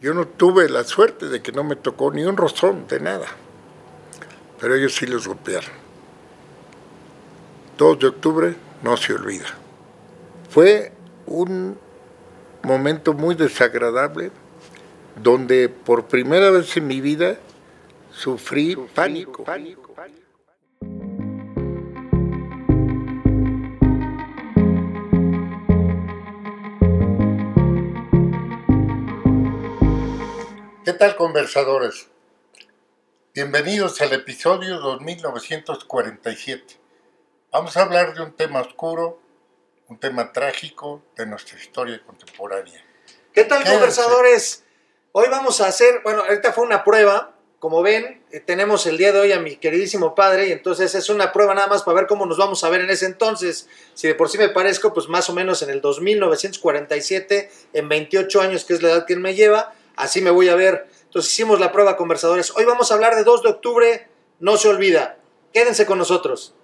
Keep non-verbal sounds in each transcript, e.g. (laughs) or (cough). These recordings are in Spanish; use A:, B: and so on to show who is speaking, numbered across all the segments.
A: Yo no tuve la suerte de que no me tocó ni un rozón de nada, pero ellos sí los golpearon. 2 de octubre no se olvida. Fue un momento muy desagradable donde por primera vez en mi vida sufrí, pánico. ¿Qué tal conversadores? Bienvenidos al episodio 2947. Vamos a hablar de un tema oscuro, un tema trágico de nuestra historia contemporánea.
B: ¿Qué tal conversadores? Hoy vamos a hacer, bueno, ahorita fue una prueba, como ven, eh, tenemos el día de hoy a mi queridísimo padre y entonces es una prueba nada más para ver cómo nos vamos a ver en ese entonces. Si de por sí me parezco, pues más o menos en el 2947, en 28 años, que es la edad que él me lleva, así me voy a ver. Entonces hicimos la prueba, conversadores. Hoy vamos a hablar de 2 de octubre, no se olvida. Quédense con nosotros.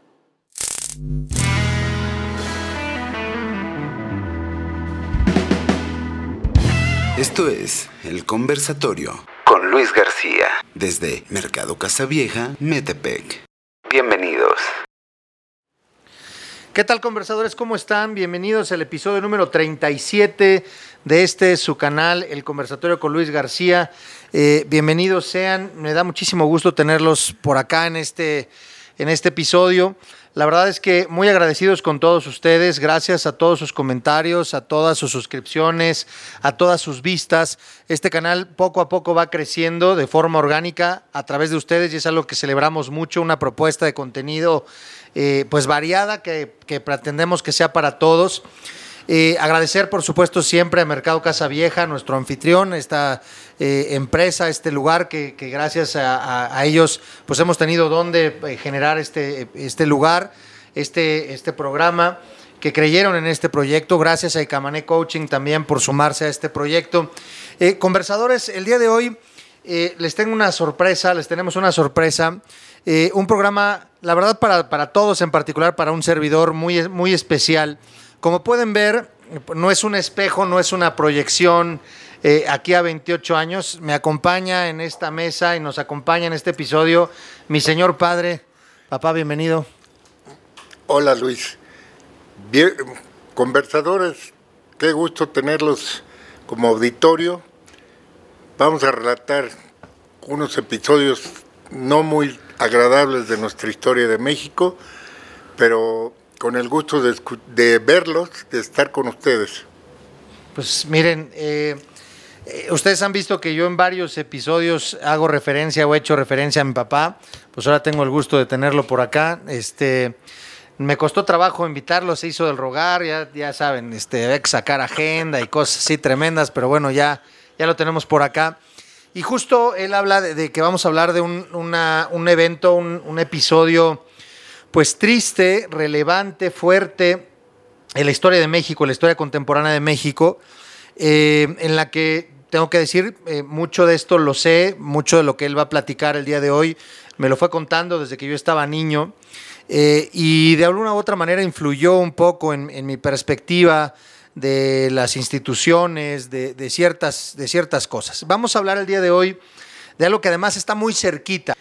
C: Esto es El Conversatorio con Luis García desde Mercado Casavieja, Metepec. Bienvenidos.
B: ¿Qué tal conversadores? ¿Cómo están? Bienvenidos al episodio número 37 de este su canal, El Conversatorio con Luis García. Eh, bienvenidos sean, me da muchísimo gusto tenerlos por acá en este, en este episodio. La verdad es que muy agradecidos con todos ustedes, gracias a todos sus comentarios, a todas sus suscripciones, a todas sus vistas. Este canal poco a poco va creciendo de forma orgánica a través de ustedes y es algo que celebramos mucho, una propuesta de contenido eh, pues variada que, que pretendemos que sea para todos. Eh, agradecer, por supuesto, siempre a Mercado Casa Vieja, nuestro anfitrión, esta eh, empresa, este lugar que, gracias a, ellos pues hemos tenido donde eh, generar este, este lugar, este, este programa, que creyeron en este proyecto. Gracias a Icamané Coaching también por sumarse a este proyecto. conversadores, el día de hoy les tengo una sorpresa, les tenemos una sorpresa. un programa, la verdad, para, para todos, en particular para un servidor muy, muy especial. Como pueden ver, no es un espejo, no es una proyección. Eh, aquí a 28 años, me acompaña en esta mesa y nos acompaña en este episodio mi señor padre. Papá, bienvenido.
A: Hola Luis. Bien, conversadores, qué gusto tenerlos como auditorio. Vamos a relatar unos episodios no muy agradables de nuestra historia de México, pero con el gusto de, verlos, de estar con ustedes.
B: Pues miren, eh, eh, ustedes han visto que yo en varios episodios hago referencia o he hecho referencia a mi papá, pues ahora tengo el gusto de tenerlo por acá. Este, me costó trabajo invitarlo, se hizo del rogar, ya, saben, este, que sacar agenda y cosas así tremendas, pero bueno, ya, ya lo tenemos por acá. Y justo él habla de, que vamos a hablar de un, un evento, un episodio pues triste, relevante, fuerte en la historia de México, en la historia contemporánea de México, eh, en la que tengo que decir, eh, mucho de esto lo sé, mucho de lo que él va a platicar el día de hoy, me lo fue contando desde que yo estaba niño eh, y de alguna u otra manera influyó un poco en, mi perspectiva de las instituciones, de, ciertas, de ciertas cosas. Vamos a hablar el día de hoy de algo que además está muy cerquita.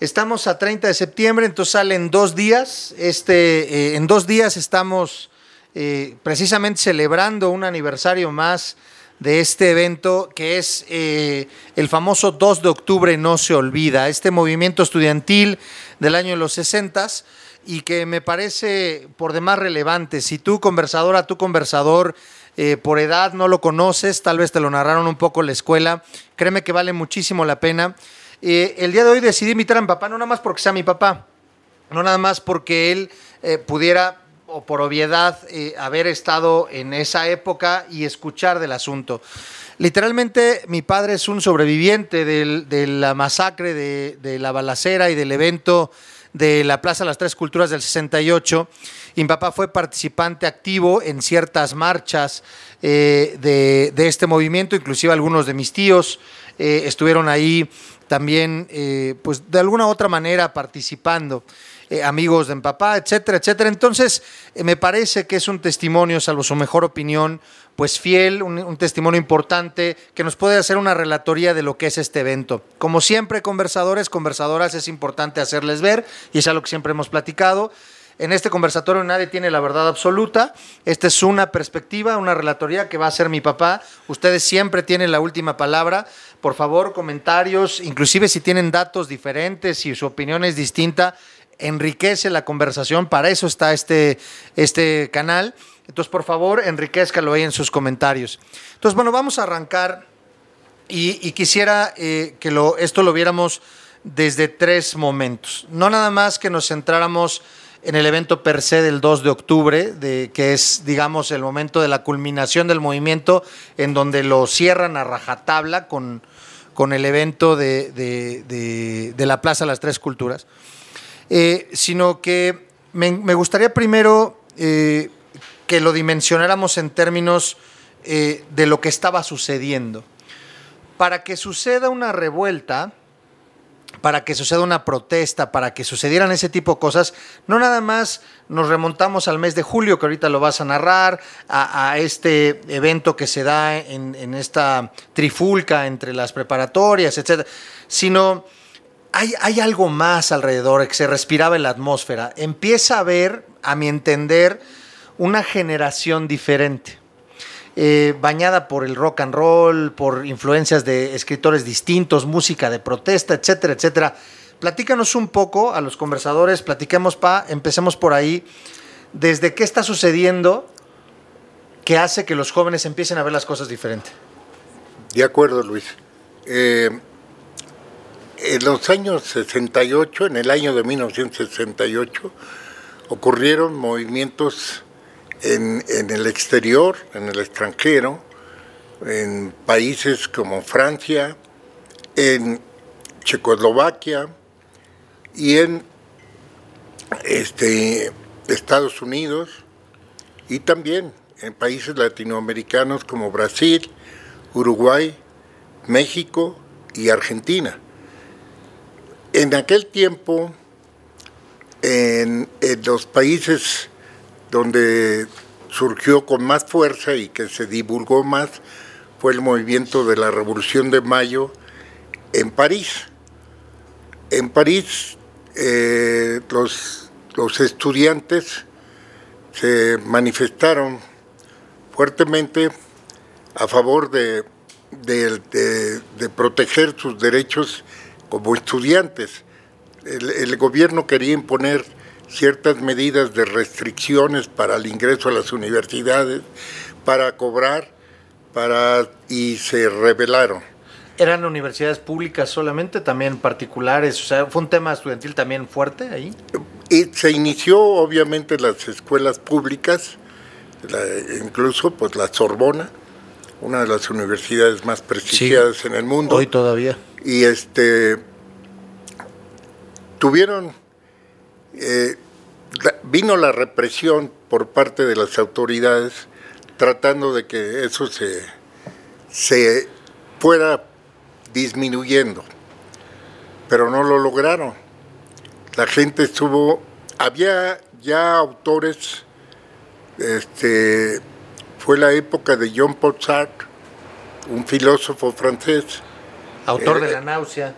B: Estamos a 30 de septiembre, entonces salen dos días. Este, eh, en dos días estamos eh, precisamente celebrando un aniversario más de este evento que es eh, el famoso 2 de octubre no se olvida, este movimiento estudiantil del año de los 60 y que me parece por demás relevante. Si tú conversadora, tú conversador, por edad no lo conoces, tal vez te lo narraron un poco la escuela, créeme que vale muchísimo la pena. Eh, el día de hoy decidí invitar a mi papá, no nada más porque sea mi papá, no nada más porque él eh, pudiera, o por obviedad, eh, haber estado en esa época y escuchar del asunto. Literalmente, mi padre es un sobreviviente de la masacre, de, la balacera y del evento de la Plaza de las Tres Culturas del 68. Y mi papá fue participante activo en ciertas marchas de, este movimiento, inclusive algunos de mis tíos estuvieron ahí también, eh, pues de alguna otra manera participando, eh, amigos de mi papá, etcétera, etcétera. Entonces, eh, me parece que es un testimonio, salvo su mejor opinión, pues fiel, un, testimonio importante que nos puede hacer una relatoría de lo que es este evento. Como siempre, conversadores, conversadoras, es importante hacerles ver, y es algo que siempre hemos platicado. En este conversatorio nadie tiene la verdad absoluta. Esta es una perspectiva, una relatoría que va a ser mi papá. Ustedes siempre tienen la última palabra. Por favor, comentarios, inclusive si tienen datos diferentes, si su opinión es distinta, enriquece la conversación. Para eso está este, este canal. Entonces, por favor, enriquezcalo ahí en sus comentarios. Entonces, bueno, vamos a arrancar y, quisiera eh, que lo, esto lo viéramos desde tres momentos. No nada más que nos centráramos en el evento per se del 2 de octubre, de, que es, digamos, el momento de la culminación del movimiento, en donde lo cierran a rajatabla con, con el evento de, la Plaza de las Tres Culturas, eh, sino que me, gustaría primero eh, que lo dimensionáramos en términos eh, de lo que estaba sucediendo. Para que suceda una revuelta, para que suceda una protesta, para que sucedieran ese tipo de cosas, no nada más nos remontamos al mes de julio, que ahorita lo vas a narrar, a, este evento que se da en, en, esta trifulca entre las preparatorias, etc., sino hay, hay algo más alrededor que se respiraba en la atmósfera. Empieza a ver, a mi entender, una generación diferente. Eh, bañada por el rock and roll, por influencias de escritores distintos, música de protesta, etcétera, etcétera. Platícanos un poco a los conversadores, platiquemos, pa, empecemos por ahí. ¿Desde qué está sucediendo que hace que los jóvenes empiecen a ver las cosas diferente?
A: De acuerdo, Luis. Eh, en los años 68, en el año de 1968, ocurrieron movimientos en, el exterior, en el extranjero, en países como Francia, en Checoslovaquia y en este, Estados Unidos y también en países latinoamericanos como Brasil, Uruguay, México y Argentina. En aquel tiempo, en, en los países donde surgió con más fuerza y que se divulgó más fue el movimiento de la Revolución de Mayo en París. En París eh, los, los estudiantes se manifestaron fuertemente a favor de, de, proteger sus derechos como estudiantes. El, gobierno quería imponer ciertas medidas de restricciones para el ingreso a las universidades, para cobrar, para y se rebelaron.
B: ¿Eran universidades públicas solamente, también particulares? O sea, ¿fue un tema estudiantil también fuerte ahí?
A: Y se inició obviamente las escuelas públicas, incluso pues la Sorbona, una de las universidades más prestigiadas en el mundo.
B: Hoy todavía.
A: Y este tuvieron eh, vino la represión por parte de las autoridades tratando de que eso se, se fuera disminuyendo, pero no lo lograron. La gente estuvo, había ya autores, este, fue la época de Jean Paul Sartre, un filósofo francés.
B: Autor de eh, la náusea.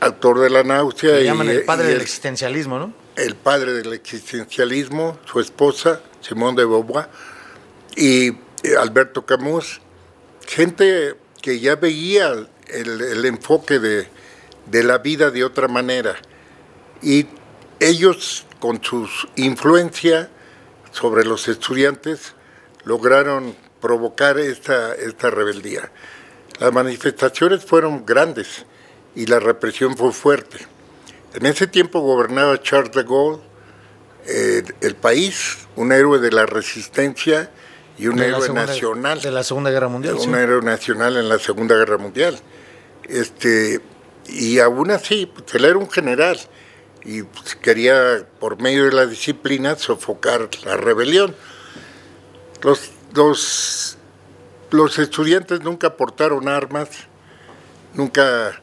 A: Autor de la náusea.
B: Le llaman el padre del existencialismo, ¿no?
A: El padre del existencialismo, su esposa, Simón de Beauvoir, y eh, Alberto Camus, gente que ya veía el, enfoque de, la vida de otra manera. Y ellos, con su influencia sobre los estudiantes, lograron provocar esta, esta rebeldía. Las manifestaciones fueron grandes y la represión fue fuerte. En ese tiempo gobernaba Charles de Gaulle, eh, el país, un héroe de la resistencia y un héroe nacional.
B: De la Segunda Guerra Mundial.
A: Un héroe nacional en la Segunda Guerra Mundial. Este, y aún así, pues, él era un general y pues, quería, por medio de la disciplina, sofocar la rebelión. Los, los, los estudiantes nunca portaron armas, nunca,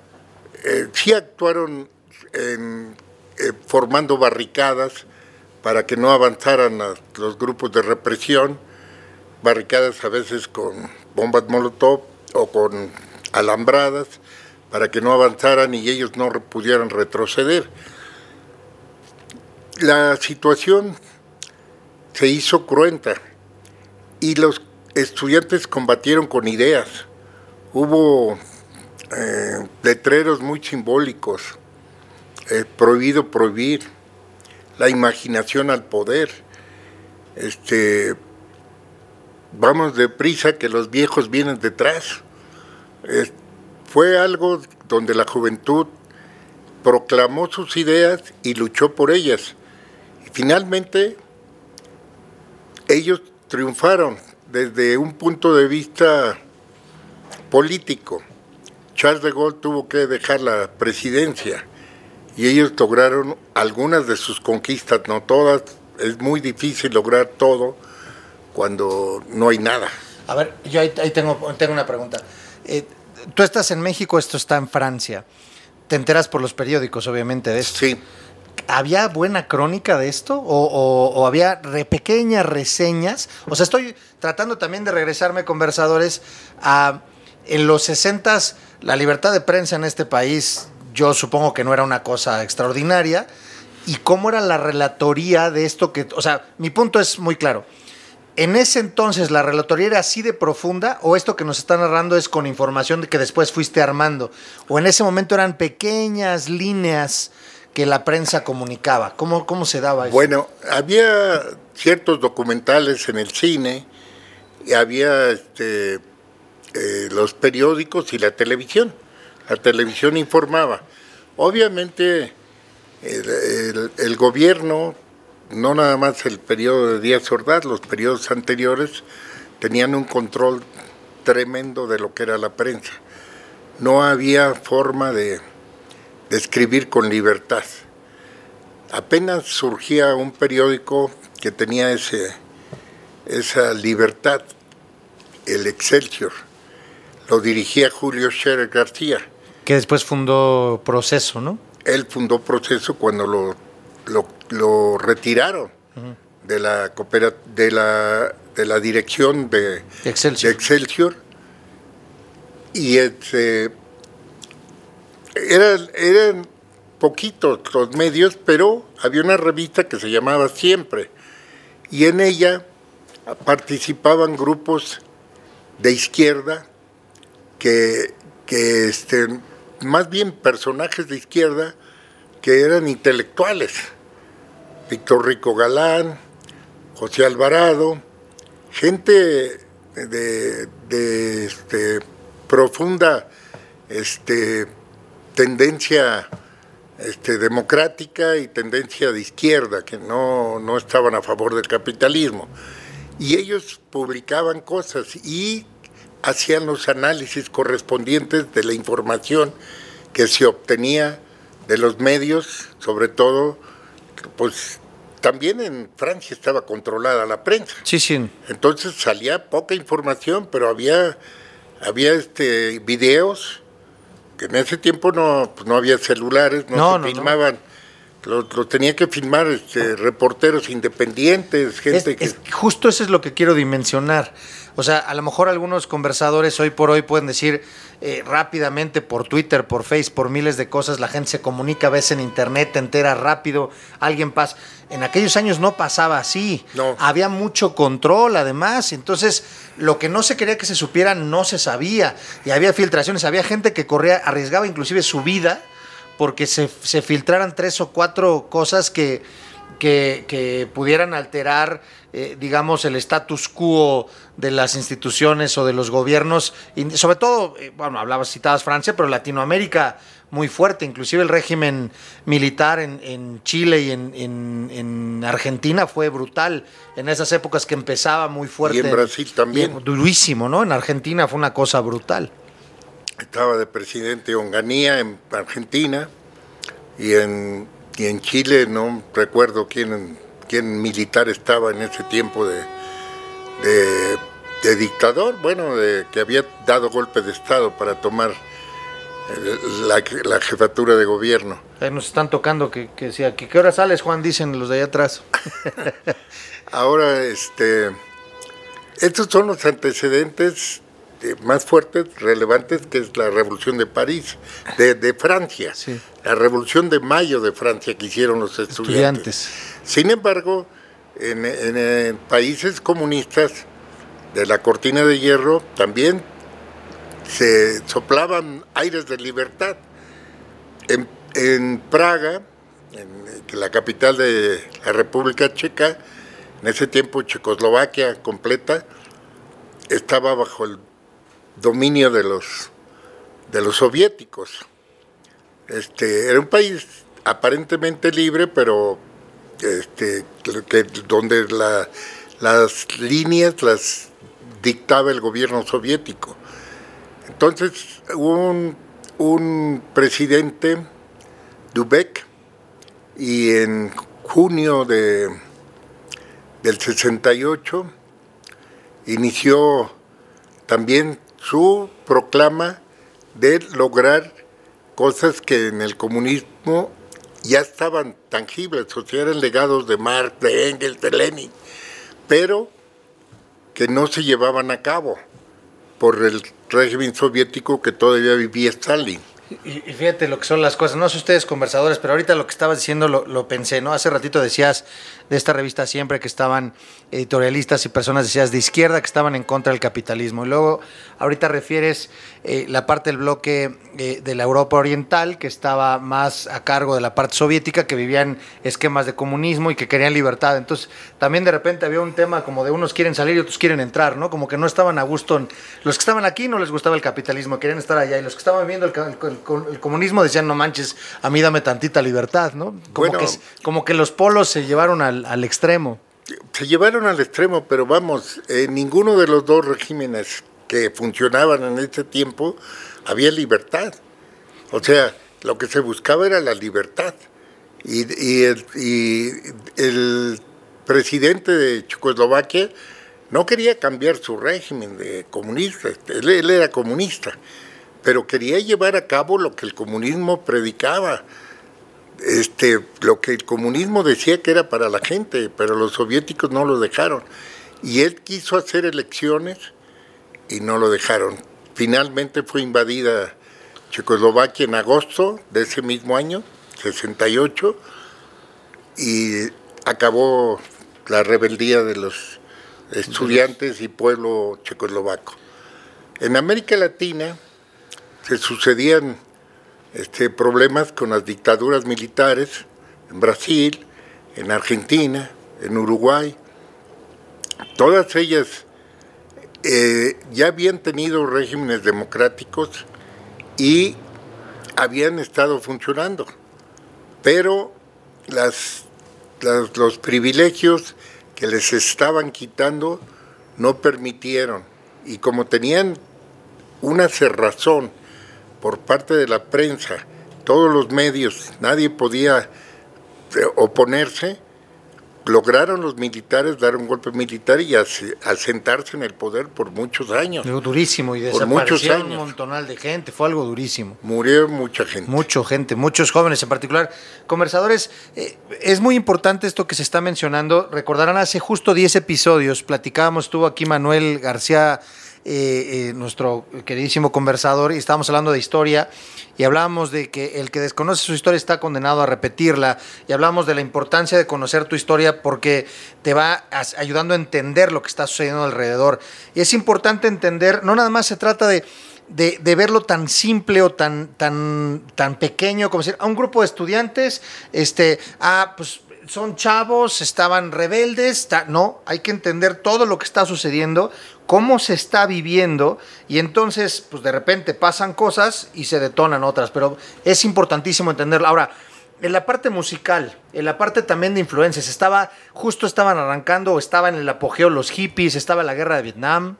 A: eh, sí actuaron eh, formando barricadas para que no avanzaran los grupos de represión, barricadas a veces con bombas molotov o con alambradas para que no avanzaran y ellos no pudieran retroceder. La situación se hizo cruenta y los estudiantes combatieron con ideas. Hubo eh, letreros muy simbólicos, prohibido prohibir, la imaginación al poder. Este, vamos deprisa que los viejos vienen detrás. fue algo donde la juventud proclamó sus ideas y luchó por ellas. Y finalmente ellos triunfaron desde un punto de vista político. Charles de Gaulle tuvo que dejar la presidencia y ellos lograron algunas de sus conquistas, no todas. Es muy difícil lograr todo cuando no hay nada.
B: A ver, yo ahí, tengo, tengo una pregunta. Eh, tú estás en México, esto está en Francia. Te enteras por los periódicos, obviamente, de esto.
A: Sí.
B: ¿Había buena crónica de esto? ¿O, había pequeñas reseñas? O sea, estoy tratando también de regresarme, conversadores, a en los 60 la libertad de prensa en este país, yo supongo que no era una cosa extraordinaria. ¿Y cómo era la relatoría de esto que, o sea, mi punto es muy claro. ¿En ese entonces la relatoría era así de profunda o esto que nos está narrando es con información que después fuiste armando? ¿O en ese momento eran pequeñas líneas que la prensa comunicaba? ¿Cómo, cómo se daba eso?
A: Bueno, había ciertos documentales en el cine, y había este, eh, los periódicos y la televisión. La televisión informaba. Obviamente el gobierno no nada más el periodo de Díaz Ordaz, los periodos anteriores tenían un control tremendo de lo que era la prensa. No había forma de, escribir con libertad. Apenas surgía un periódico que tenía esa libertad, el Excelsior. Lo dirigía Julio Scherer García.
B: Que después fundó Proceso, ¿no?
A: Él fundó Proceso cuando lo lo, retiraron de, la, de, la, de la dirección de Excelsior. Y este, eran, eran poquitos los medios, pero había una revista que se llamaba Siempre. Y en ella participaban grupos de izquierda que, que este, más bien personajes de izquierda que eran intelectuales. Víctor Rico Galán, José Alvarado, gente de, este, profunda este, tendencia este, democrática y tendencia de izquierda, que no, no estaban a favor del capitalismo. Y ellos publicaban cosas y hacían los análisis correspondientes de la información que se obtenía de los medios, sobre todo, pues también en Francia estaba controlada la prensa.
B: Sí, sí.
A: Entonces salía poca información, pero había, había este, videos que en ese tiempo no, pues no había celulares, no, se filmaban. Lo, tenía que filmar este, reporteros independientes, gente que...
B: justo eso es lo que quiero dimensionar. O sea, a lo mejor algunos conversadores hoy por hoy pueden decir eh, rápidamente por Twitter, por Facebook, por miles de cosas, la gente se comunica a veces en Internet, te entera rápido, alguien pasa. En aquellos años no pasaba así.
A: No.
B: Había mucho control, además. Entonces, lo que no se quería que se supiera no se sabía. Y había filtraciones. Había gente que corría, arriesgaba inclusive su vida porque se, se filtraran tres o cuatro cosas que, que, que pudieran alterar eh, digamos, el status quo de las instituciones o de los gobiernos, y sobre todo, eh, bueno, hablabas, citabas Francia, pero Latinoamérica muy fuerte, inclusive el régimen militar en, Chile y en, Argentina fue brutal en esas épocas que empezaba muy fuerte. Y
A: en Brasil también.
B: durísimo, ¿no? En Argentina fue una cosa brutal.
A: Estaba de presidente Onganía en Argentina y en, y en Chile no recuerdo quién quién militar estaba en ese tiempo de, de, dictador, bueno, de, que había dado golpe de Estado para tomar eh, la, jefatura de gobierno.
B: nos están tocando que, que decía, ¿qué hora sales, Juan? Dicen los de allá atrás. (laughs)
A: Ahora, este, Estos son los antecedentes más fuertes, relevantes, que es la Revolución de París, de, Francia, la Revolución de Mayo de Francia que hicieron los estudiantes. Sin embargo, en, países comunistas de la cortina de hierro también se soplaban aires de libertad. En, Praga, en la capital de la República Checa, en ese tiempo Checoslovaquia completa, estaba bajo el dominio de los, de los soviéticos. Este, era un país aparentemente libre, pero este, donde las líneas las dictaba el gobierno soviético. Entonces hubo un, un presidente, Dubek, y en junio de, del 68 inició también su proclama de lograr cosas que en el comunismo ya estaban tangibles, o sea, eran legados de Marx, de Engels, de Lenin, pero que no se llevaban a cabo por el régimen soviético que todavía vivía Stalin.
B: Y, fíjate lo que son las cosas, no sé ustedes conversadores, pero ahorita lo que estabas diciendo lo, lo pensé, ¿no? Hace ratito decías de esta revista siempre que estaban editorialistas y personas decías de izquierda que estaban en contra del capitalismo. Y luego ahorita refieres eh, la parte del bloque eh, de la Europa Oriental que estaba más a cargo de la parte soviética, que vivían esquemas de comunismo y que querían libertad. Entonces también de repente había un tema como de unos quieren salir y otros quieren entrar, ¿no? Como que no estaban a gusto. los que estaban aquí no les gustaba el capitalismo, querían estar allá. Y los que estaban viendo el, comunismo decían, no manches, a mí dame tantita libertad, ¿no? Como, que, como que los polos se llevaron al al, extremo.
A: Se llevaron al extremo, pero vamos, en ninguno de los dos regímenes que funcionaban en ese tiempo había libertad. O sea, lo que se buscaba era la libertad. Y, el, presidente de Checoslovaquia no quería cambiar su régimen de comunista, él, era comunista, pero quería llevar a cabo lo que el comunismo predicaba, este, lo que el comunismo decía que era para la gente, pero los soviéticos no lo dejaron. Y él quiso hacer elecciones y no lo dejaron. Finalmente fue invadida Checoslovaquia en agosto de ese mismo año, 68, y acabó la rebeldía de los estudiantes y pueblo checoslovaco. En América Latina se sucedían este, problemas con las dictaduras militares en Brasil, en Argentina, en Uruguay. Todas ellas eh, ya habían tenido regímenes democráticos y habían estado funcionando, pero los privilegios que les estaban quitando no permitieron, y como tenían una cerrazón por parte de la prensa, todos los medios, nadie podía eh, oponerse, lograron los militares dar un golpe militar y asentarse en el poder por muchos años.
B: durísimo y desapareció un montonal de gente, fue algo durísimo.
A: Murió mucha gente.
B: Mucha gente, muchos jóvenes en particular. Conversadores, eh, es muy importante esto que se está mencionando. Recordarán hace justo 10 episodios, platicábamos, estuvo aquí Manuel García eh, eh, nuestro queridísimo conversador, y estábamos hablando de historia, y hablábamos de que el que desconoce su historia está condenado a repetirla, y hablamos de la importancia de conocer tu historia porque te va ayudando a entender lo que está sucediendo alrededor. Y es importante entender, no nada más se trata de... De, verlo tan simple o tan, tan, tan pequeño como decir, a un grupo de estudiantes, este, ah, pues son chavos, estaban rebeldes, no, hay que entender todo lo que está sucediendo, cómo se está viviendo y entonces, pues de repente pasan cosas y se detonan otras, pero es importantísimo entenderlo. Ahora, en la parte musical, en la parte también de influencias, estaba, justo estaban arrancando, estaban en el apogeo los hippies, estaba la guerra de Vietnam.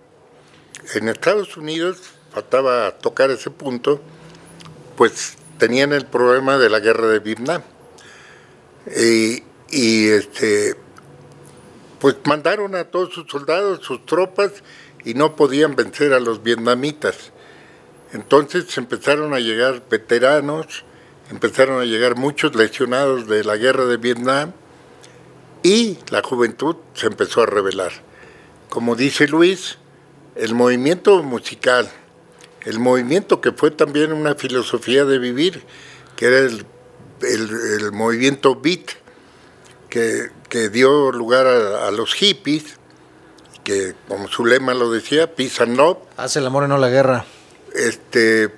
A: En Estados Unidos, faltaba tocar ese punto, pues tenían el problema de la guerra de Vietnam. Y, y este, pues mandaron a todos sus soldados, sus tropas, y no podían vencer a los vietnamitas. Entonces empezaron a llegar veteranos, empezaron a llegar muchos lesionados de la guerra de Vietnam y la juventud se empezó a rebelar. como dice Luis, el movimiento musical, el movimiento que fue también una filosofía de vivir, que era el, movimiento beat, que, dio lugar a, los hippies, que como su lema lo decía, peace and love.
B: Hace el amor y no la guerra.
A: Este,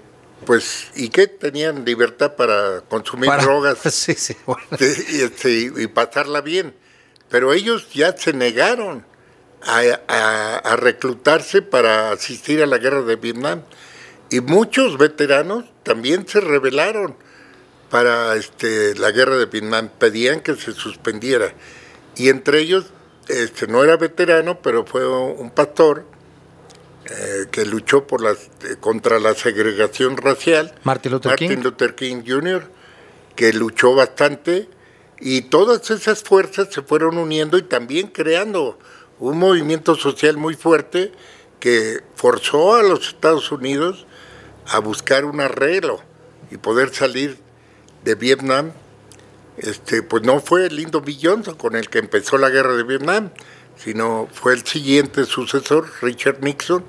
A: pues, ¿y qué? Tenían libertad para consumir drogas (laughs)
B: sí, sí,
A: este, y, pasarla bien. Pero ellos ya se negaron a, reclutarse para asistir a la guerra de Vietnam. Y muchos veteranos también se rebelaron para este, la guerra de Vietnam, pedían que se suspendiera. Y entre ellos, este, no era veterano, pero fue un pastor eh, que luchó por las, eh, contra la segregación racial.
B: Martin Luther
A: Martin Luther King Jr., que luchó bastante. Y todas esas fuerzas se fueron uniendo y también creando un movimiento social muy fuerte que forzó a los Estados Unidos a buscar un arreglo y poder salir de Vietnam. Este, pues no fue el lindo B. Johnson con el que empezó la guerra de Vietnam, sino fue el siguiente sucesor, Richard Nixon,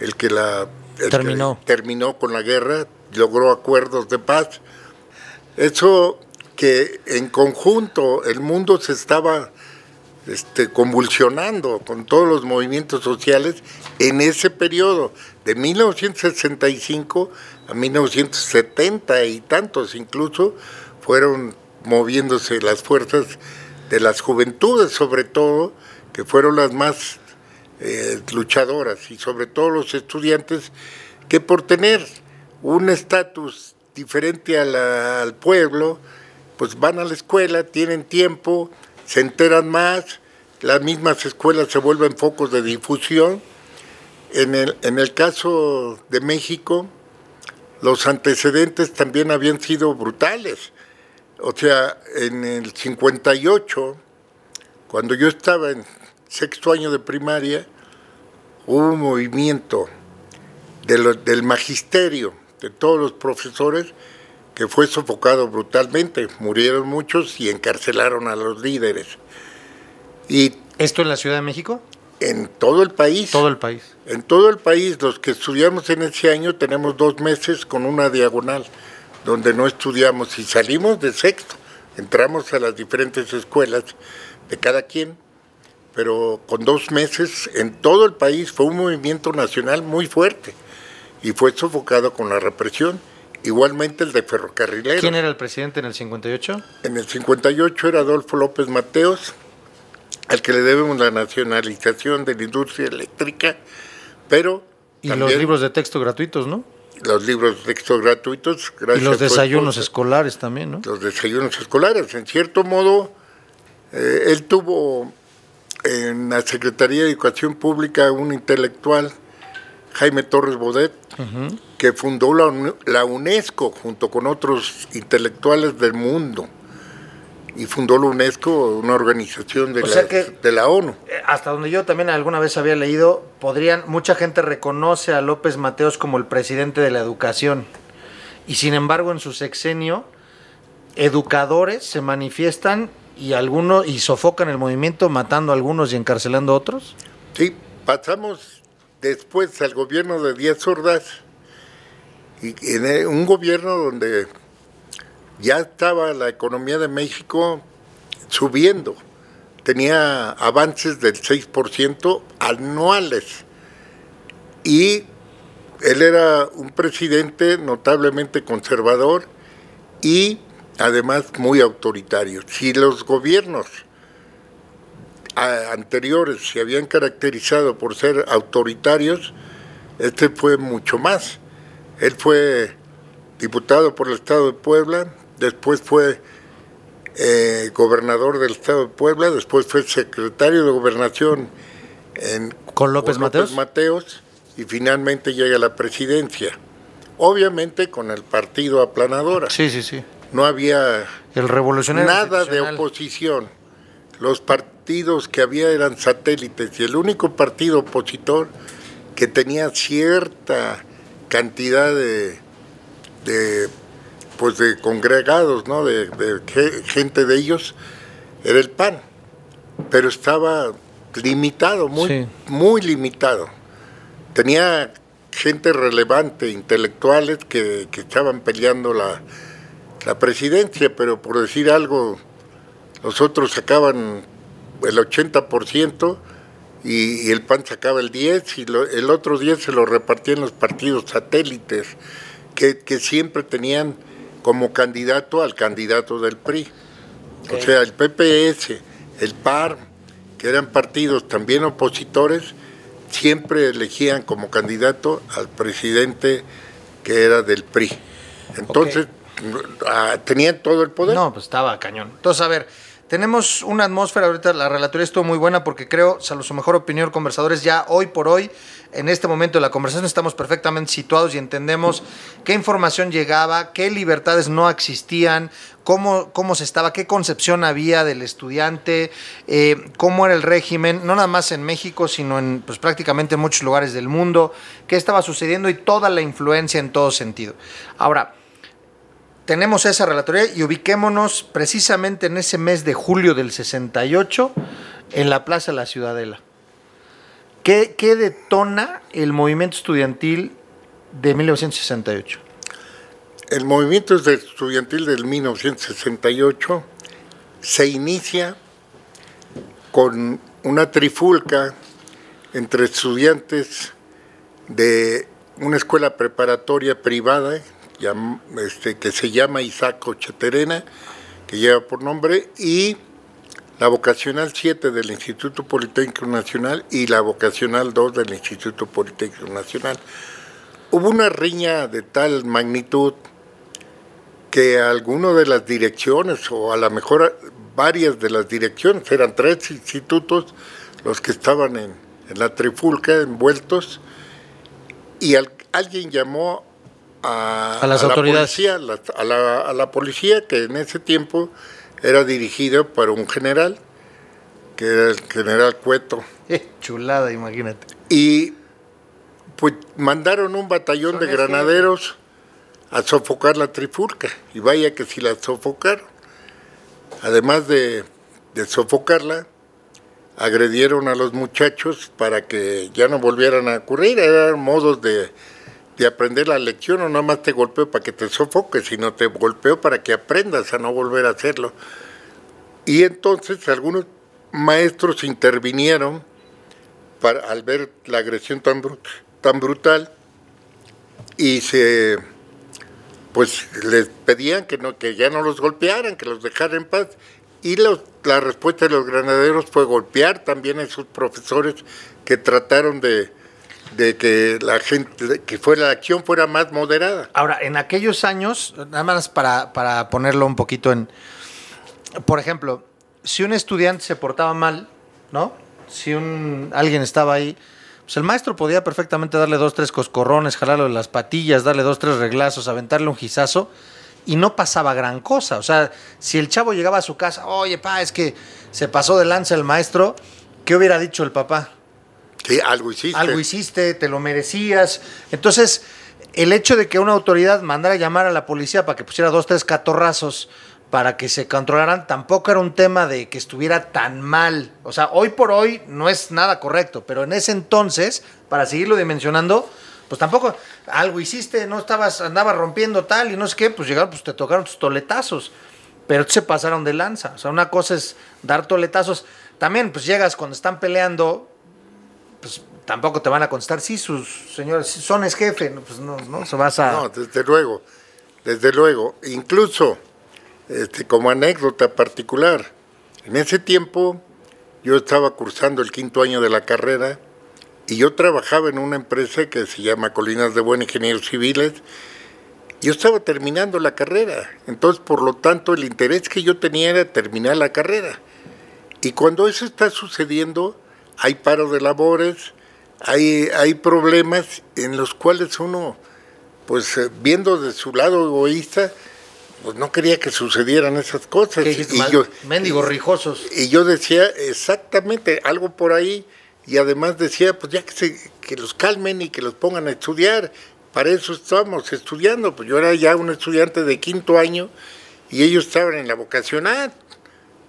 A: el que la
B: terminó.
A: terminó con la guerra, logró acuerdos de paz. Eso que en conjunto el mundo se estaba este, convulsionando con todos los movimientos sociales en ese periodo, de 1965 a 1970 y tantos incluso, fueron moviéndose las fuerzas de las juventudes sobre todo, que fueron las más eh, luchadoras y sobre todo los estudiantes que por tener un estatus diferente al pueblo, pues van a la escuela, tienen tiempo, se enteran más, las mismas escuelas se vuelven focos de difusión. En el, en el caso de México, los antecedentes también habían sido brutales. O sea, en el 58, cuando yo estaba en sexto año de primaria, hubo un movimiento del magisterio, de todos los profesores, que fue sofocado brutalmente. Murieron muchos y encarcelaron a los líderes.
B: Y ¿Esto en la Ciudad de México?
A: En todo el país.
B: Todo el país.
A: En todo el país, los que estudiamos en ese año tenemos dos meses con una diagonal, donde no estudiamos y salimos de sexto. Entramos a las diferentes escuelas de cada quien pero con dos meses en todo el país fue un movimiento nacional muy fuerte y fue sofocado con la represión. Igualmente el de ferrocarrileros.
B: ¿Quién era el presidente en el 58?
A: En el 58 era Adolfo López Mateos, al que le debemos la nacionalización de la industria eléctrica, pero...
B: Y los libros de texto gratuitos, ¿no?
A: Los libros de texto gratuitos.
B: Gracias y los desayunos escolares también, ¿no?
A: Los desayunos escolares. En cierto modo, eh, él tuvo en la Secretaría de Educación Pública un intelectual, Jaime Torres Bodet, que fundó la, UNESCO junto con otros intelectuales del mundo. Y fundó la UNESCO, una organización de, la, de la ONU.
B: Eh, hasta donde yo también alguna vez había leído, podrían, mucha gente reconoce a López Mateos como el presidente de la educación. Y sin embargo, en su sexenio, educadores se manifiestan y algunos y sofocan el movimiento matando a algunos y encarcelando a otros?
A: Sí, pasamos después al gobierno de Díaz Ordaz y en un gobierno donde ya estaba la economía de México subiendo, tenía avances del 6% anuales y él era un presidente notablemente conservador y además muy autoritario. Si los gobiernos anteriores se habían caracterizado por ser autoritarios, este fue mucho más. Él fue diputado por el Estado de Puebla, después fue eh, gobernador del Estado de Puebla, después fue secretario de gobernación en,
B: con López, Mateos?
A: Mateos y finalmente llega a la presidencia. Obviamente con el partido aplanadora.
B: Sí, sí, sí
A: no había
B: el revolucionario
A: nada de oposición. Los partidos que había eran satélites y el único partido opositor que tenía cierta cantidad de, de pues de congregados, ¿no? De, de, gente de ellos era el PAN, pero estaba limitado, muy, muy limitado. Tenía gente relevante, intelectuales que, estaban peleando la, la, presidencia, pero por decir algo, los otros sacaban el 80% y, el PAN sacaba el 10% y el otro 10% se lo repartían los partidos satélites, que, que siempre tenían como candidato al candidato del PRI. O sea, el PPS, el PAR, que eran partidos también opositores, siempre elegían como candidato al presidente que era del PRI. Entonces, ah, tenían todo el poder.
B: No, pues estaba cañón. Entonces, a ver, tenemos una atmósfera, ahorita la relatoría estuvo muy buena porque creo, salvo su mejor opinión, conversadores, ya hoy por hoy, en este momento de la conversación, estamos perfectamente situados y entendemos qué información llegaba, qué libertades no existían, cómo, cómo se estaba, qué concepción había del estudiante, eh, cómo era el régimen, no nada más en México, sino en pues, prácticamente en muchos lugares del mundo, qué estaba sucediendo y toda la influencia en todo sentido. Ahora, tenemos esa relatoría y ubiquémonos precisamente en ese mes de julio del 68 en la Plaza de la Ciudadela. ¿Qué, qué detona el movimiento estudiantil de 1968?
A: El movimiento estudiantil del 1968 se inicia con una trifulca entre estudiantes de una escuela preparatoria privada este, que se llama Isaac Ocheterena, que lleva por nombre, y la vocacional 7 del Instituto Politécnico Nacional y la vocacional 2 del Instituto Politécnico Nacional. Hubo una riña de tal magnitud que alguno de las direcciones, o a lo mejor varias de las direcciones, eran tres institutos los que estaban en, la trifulca envueltos, y alguien llamó a,
B: las autoridades.
A: La policía, a, la, policía que en ese tiempo era dirigida por un general, que era el general Cueto. (laughs)
B: chulada, imagínate.
A: Y pues mandaron un batallón de granaderos a sofocar la trifulca. Y vaya que si la sofocaron. Además de, de sofocarla, agredieron a los muchachos para que ya no volvieran a ocurrir. Eran modos de de aprender la lección, o nada más te golpeo para que te sofoques, sino te golpeo para que aprendas a no volver a hacerlo. Y entonces algunos maestros intervinieron para, al ver la agresión tan, brutal y se pues les pedían que no que ya no los golpearan, que los dejaran en paz y la respuesta de los granaderos fue golpear también a esos profesores que trataron de, de que la gente, que fuera la acción fuera más moderada.
B: Ahora, en aquellos años, nada más para, para ponerlo un poquito en, por ejemplo, si un estudiante se portaba mal, ¿no? Si un, alguien estaba ahí, pues el maestro podía perfectamente darle dos, tres coscorrones, jalarlo de las patillas, darle dos, tres reglazos, aventarle un gizazo y no pasaba gran cosa. O sea, si el chavo llegaba a su casa, oye, pa, es que se pasó de lanza el maestro, ¿qué hubiera dicho el papá?
A: Sí, algo hiciste.
B: Algo hiciste, te lo merecías. Entonces, el hecho de que una autoridad mandara a llamar a la policía para que pusiera dos, tres catorrazos para que se controlaran, tampoco era un tema de que estuviera tan mal. O sea, hoy por hoy no es nada correcto, pero en ese entonces, para seguirlo dimensionando, pues tampoco algo hiciste, no estabas, andabas rompiendo tal y no sé qué, pues llegaron, pues te tocaron tus toletazos. Pero se pasaron de lanza. O sea, una cosa es dar toletazos. También, pues llegas cuando están peleando, pues tampoco te van a contestar, sí, sus señores, son es jefe, pues no, no, se vas a...
A: No, desde luego, desde luego. Incluso, este, como anécdota particular, en ese tiempo yo estaba cursando el quinto año de la carrera y yo trabajaba en una empresa que se llama Colinas de Buen Ingenieros Civiles. Yo estaba terminando la carrera, entonces por lo tanto el interés que yo tenía era terminar la carrera. Y cuando eso está sucediendo, hay paro de labores, hay, hay problemas en los cuales uno, pues eh, viendo de su lado egoísta, pues no quería que sucedieran esas cosas.
B: y yo, mendigos rijosos.
A: Y yo decía exactamente algo por ahí, y además decía, pues ya que, se, que los calmen y que los pongan a estudiar. Para eso estamos estudiando. Pues yo era ya un estudiante de quinto año y ellos estaban en la vocacional.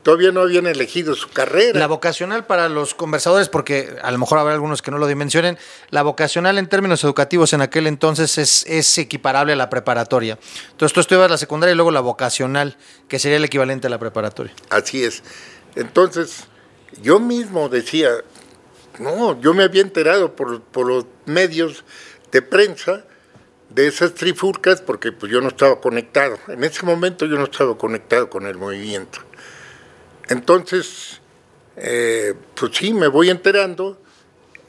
A: Todavía no habían elegido su carrera.
B: La vocacional para los conversadores, porque a lo mejor habrá algunos que no lo dimensionen, la vocacional en términos educativos en aquel entonces es, es equiparable a la preparatoria. Entonces tú estudias la secundaria y luego la vocacional, que sería el equivalente a la preparatoria.
A: Así es. Entonces, yo mismo decía, no, yo me había enterado por, por los medios de prensa de esas trifurcas porque pues yo no estaba conectado. En ese momento yo no estaba conectado con el movimiento. Entonces, eh, pues sí, me voy enterando.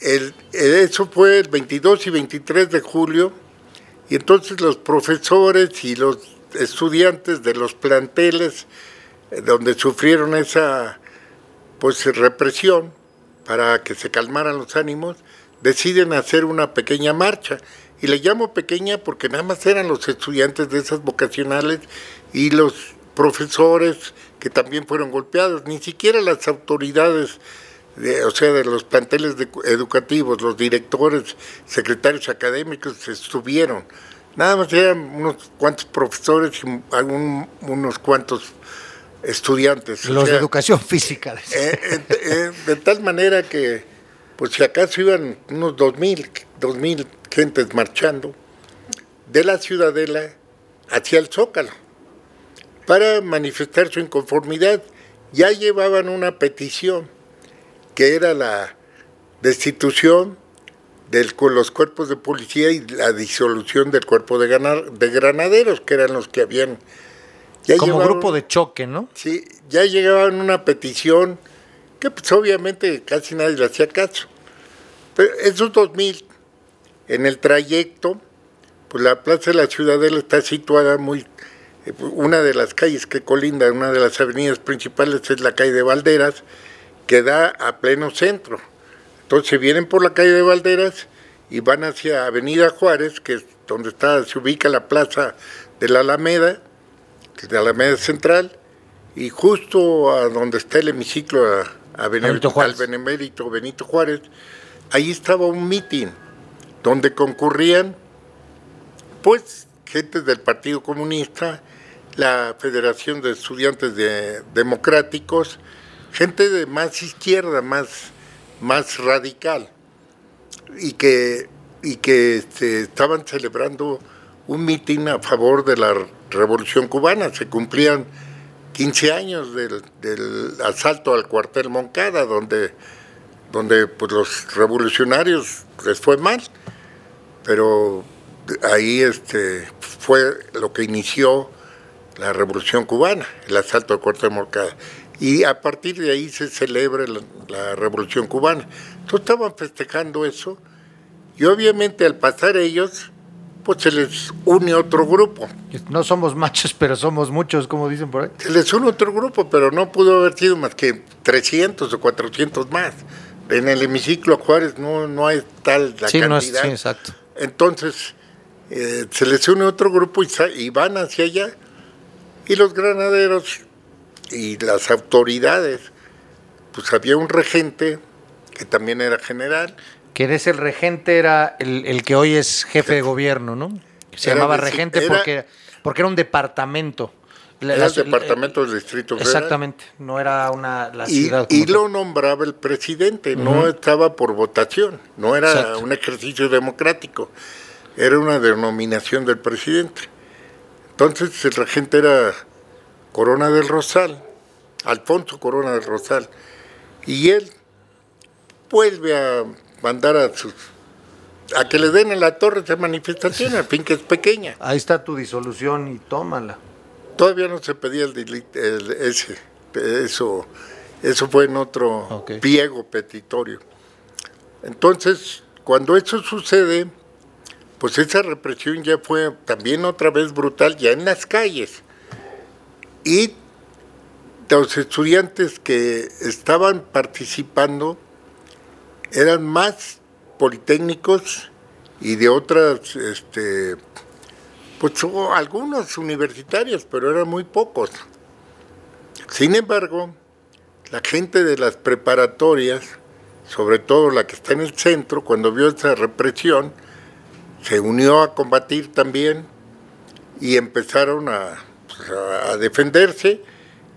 A: El, eso fue el 22 y 23 de julio, y entonces los profesores y los estudiantes de los planteles eh, donde sufrieron esa pues represión para que se calmaran los ánimos, deciden hacer una pequeña marcha. Y le llamo pequeña porque nada más eran los estudiantes de esas vocacionales y los profesores que también fueron golpeados, ni siquiera las autoridades, de, o sea, de los planteles educativos, los directores, secretarios académicos estuvieron. Nada más eran unos cuantos profesores y algún, unos cuantos estudiantes.
B: Los de educación física.
A: Eh, eh, de tal manera que, pues si acaso iban unos dos mil, dos mil gentes marchando de la ciudadela hacia el Zócalo para manifestar su inconformidad. Ya llevaban una petición que era la destitución de los cuerpos de policía y la disolución del cuerpo de, de granaderos, que eran los que habían...
B: Como grupo de choque, ¿no?
A: Sí, ya llegaban una petición que pues obviamente casi nadie le hacía caso. Pero esos 2000, en el trayecto, pues la Plaza de la Ciudadela está situada muy una de las calles que colinda, una de las avenidas principales es la calle de Valderas, que da a pleno centro. Entonces vienen por la calle de Valderas y van hacia Avenida Juárez, que es donde está, se ubica la plaza de la Alameda, que es la Alameda Central, y justo a donde está el hemiciclo a, Benito al Benemérito Benito Juárez, ahí estaba un mitin donde concurrían pues gente del Partido Comunista, la Federación de Estudiantes Democráticos, gente de más izquierda, más, más radical, y que, y que este, estaban celebrando un mitin a favor de la Revolución Cubana. Se cumplían 15 años del, asalto al cuartel Moncada, donde, donde pues, los revolucionarios les fue mal, pero ahí este, fue lo que inició la Revolución Cubana, el asalto al cuartel Moncada. Y a partir de ahí se celebra la, Revolución Cubana. Entonces estaban festejando eso y obviamente al pasar ellos, pues se les une otro grupo.
B: No somos machos, pero somos muchos, como dicen por ahí.
A: Se les une otro grupo, pero no pudo haber sido más que 300 o 400 más. En el hemiciclo Juárez no, no hay tal la
B: sí,
A: cantidad.
B: No es, sí, exacto.
A: Entonces, eh, se les une otro grupo y, y van hacia allá y los granaderos y las autoridades, pues había un regente que también era general.
B: Que ese el regente era el, que hoy es jefe de gobierno, ¿no? Se llamaba regente porque, porque era un departamento.
A: Era el departamento del Distrito
B: Federal. Exactamente, no era una la
A: ciudad. Y, lo nombraba el presidente, no estaba por votación, no era un ejercicio democrático, era una denominación del presidente. Entonces el regente era Corona del Rosal, Alfonso Corona del Rosal, y él vuelve a mandar a sus a que le den en la torre esa manifestación, al fin que es pequeña.
B: Ahí está tu disolución y tómala.
A: Todavía no se pedía el, ese, eso, eso fue en otro pliego petitorio. Entonces, cuando eso sucede, pues esa represión ya fue también otra vez brutal, ya en las calles. Y los estudiantes que estaban participando eran más politécnicos y de otras, este, pues algunos universitarios, pero eran muy pocos. Sin embargo, la gente de las preparatorias, sobre todo la que está en el centro, cuando vio esa represión, se unió a combatir también y empezaron a, pues, defenderse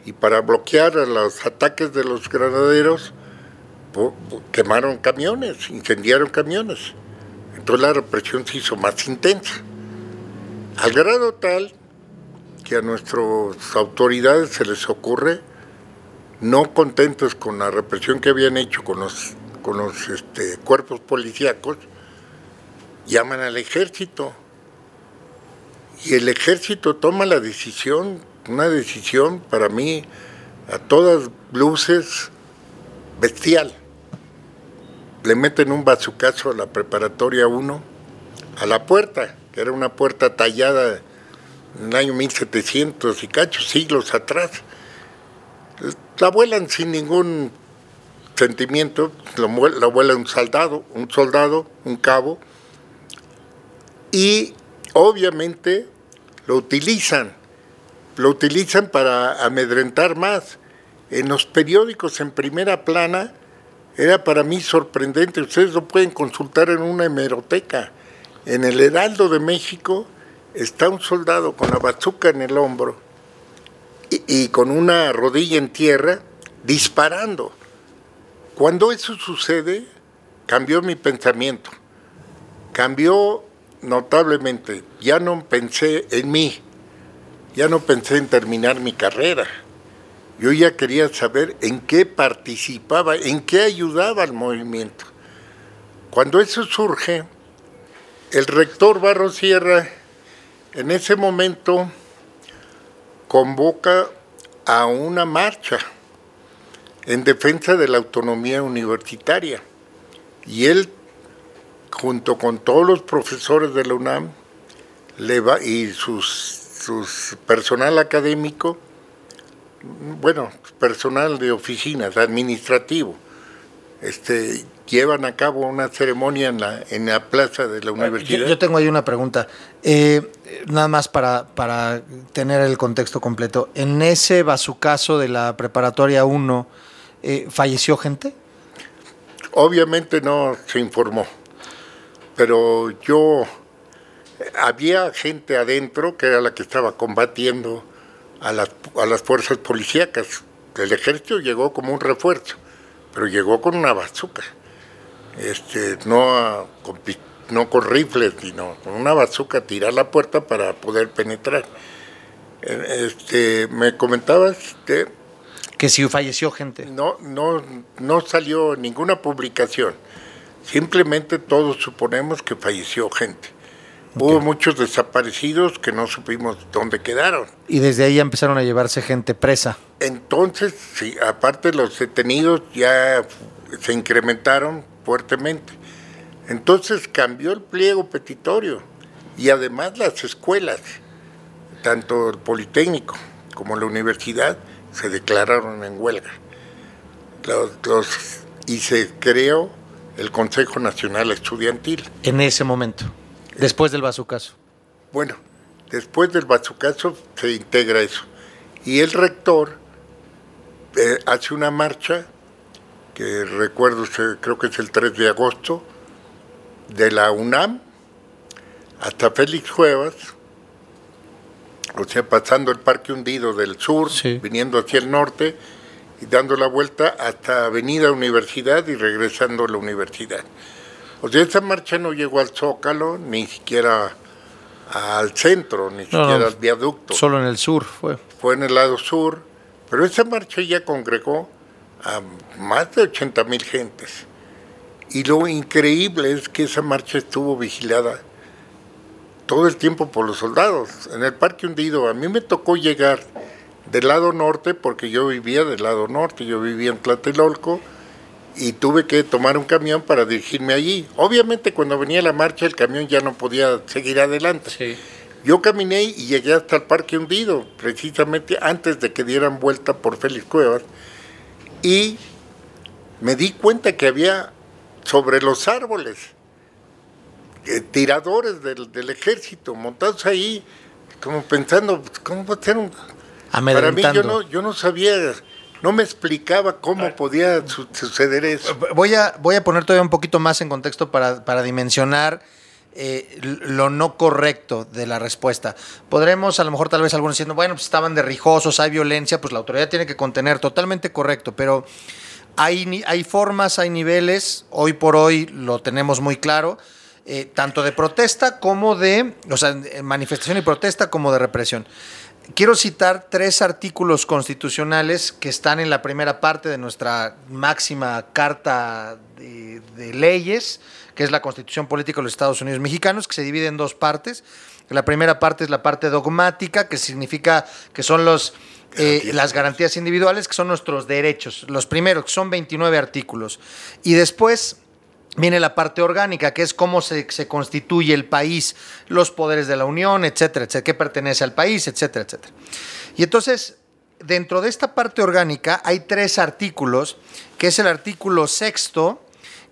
A: y para bloquear los ataques de los granaderos, quemaron camiones, incendiaron camiones. Entonces la represión se hizo más intensa. Al grado tal que a nuestras autoridades se les ocurre, no contentos con la represión que habían hecho con los, con los este, cuerpos policíacos, llaman al ejército. Y el ejército toma la decisión, una decisión para mí a todas luces bestial. Le meten un bazucazo a la preparatoria 1, a la puerta, que era una puerta tallada en el año 1700 y cacho, siglos atrás. La vuelan sin ningún sentimiento, la vuela un soldado, un soldado, un cabo, y obviamente lo utilizan, lo utilizan para amedrentar más. En los periódicos en primera plana era para mí sorprendente, ustedes lo pueden consultar en una hemeroteca. En el Heraldo de México está un soldado con la bazuca en el hombro y, y con una rodilla en tierra disparando. Cuando eso sucede, cambió mi pensamiento, cambió notablemente. Ya no pensé en mí, ya no pensé en terminar mi carrera. Yo ya quería saber en qué participaba, en qué ayudaba al movimiento. Cuando eso surge, el rector Barro Sierra en ese momento convoca a una marcha en defensa de la autonomía universitaria. Y él junto con todos los profesores de la UNAM le va, y sus, personal académico, bueno, personal de oficinas, administrativo, este, llevan a cabo una ceremonia en la, en la plaza de la universidad.
B: Yo, tengo ahí una pregunta, eh, nada más para, para tener el contexto completo. En ese bazucazo de la preparatoria 1, eh, ¿falleció gente?
A: Obviamente no se informó pero yo, había gente adentro que era la que estaba combatiendo a las, a las fuerzas policíacas. El ejército llegó como un refuerzo, pero llegó con una bazooka, este, no, con, no con rifles, sino con una bazooka a tirar la puerta para poder penetrar. Este, me comentabas que...
B: Que si falleció gente.
A: No, no, no salió ninguna publicación Simplemente todos suponemos que falleció gente. Hubo muchos desaparecidos que no supimos dónde quedaron.
B: Y desde ahí empezaron a llevarse gente presa.
A: Entonces, sí, aparte los detenidos ya se incrementaron fuertemente. Entonces cambió el pliego petitorio y además las escuelas, tanto el Politécnico como la universidad, se declararon en huelga. y se creó el Consejo Nacional Estudiantil.
B: En ese momento, después del bazucazo.
A: Bueno, después del bazucazo se integra eso. Y el rector eh, hace una marcha, que recuerdo, creo que es el 3 de agosto, de la UNAM hasta Félix Cuevas, o sea, pasando el Parque Hundido del sur, viniendo hacia el norte, y dando la vuelta hasta Avenida Universidad y regresando a la universidad. O sea, esa marcha no llegó al Zócalo, ni siquiera al centro, ni siquiera al viaducto.
B: Solo en el sur fue.
A: Fue en el lado sur, pero esa marcha ya congregó a más de 80 mil gentes. Y lo increíble es que esa marcha estuvo vigilada todo el tiempo por los soldados. En el Parque Hundido, a mí me tocó llegar del lado norte, porque yo vivía del lado norte, yo vivía en Tlatelolco y tuve que tomar un camión para dirigirme allí. Obviamente cuando venía la marcha el camión ya no podía seguir adelante. Yo caminé y llegué hasta el Parque Hundido, precisamente antes de que dieran vuelta por Félix Cuevas, y me di cuenta que había sobre los árboles eh, tiradores del, del, ejército montados ahí, como pensando, ¿cómo va a ser un para mí yo no, yo no sabía, no me explicaba cómo podía suceder eso.
B: Voy a, voy a poner todavía un poquito más en contexto para, dimensionar eh, lo no correcto de la respuesta. Podremos, a lo mejor, tal vez algunos diciendo, bueno, pues estaban de rijosos, hay violencia, pues la autoridad tiene que contener, totalmente correcto, pero hay, hay formas, hay niveles, hoy por hoy lo tenemos muy claro. Eh, tanto de protesta como de, o sea, manifestación y protesta como de represión. Quiero citar tres artículos constitucionales que están en la primera parte de nuestra máxima carta de, leyes, que es la Constitución Política de los Estados Unidos Mexicanos, que se divide en dos partes. La primera parte es la parte dogmática, que significa que son los, eh, las garantías individuales, que son nuestros derechos. Los primeros, que son 29 artículos. Y después Viene la parte orgánica, que es cómo se, constituye el país, los poderes de la Unión, etcétera, etcétera, qué pertenece al país, etcétera, etcétera. Y entonces, dentro de esta parte orgánica hay tres artículos, que es el artículo sexto,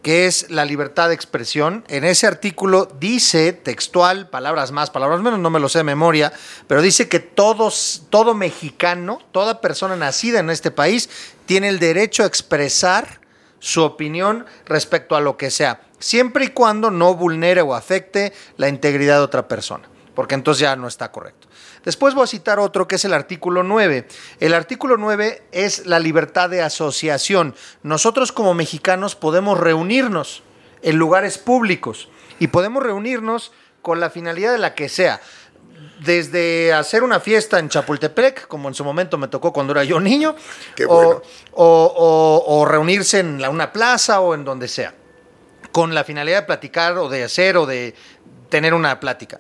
B: que es la libertad de expresión. En ese artículo dice, textual, palabras más, palabras menos, no me lo sé de memoria, pero dice que todos, todo mexicano, toda persona nacida en este país, tiene el derecho a expresar su opinión respecto a lo que sea, siempre y cuando no vulnere o afecte la integridad de otra persona, porque entonces ya no está correcto. Después voy a citar otro que es el artículo 9. El artículo 9 es la libertad de asociación. Nosotros como mexicanos podemos reunirnos en lugares públicos y podemos reunirnos con la finalidad de la que sea desde hacer una fiesta en Chapultepec, como en su momento me tocó cuando era yo niño, o, reunirse en una plaza o en donde sea, con la finalidad de platicar o de hacer o de tener una plática.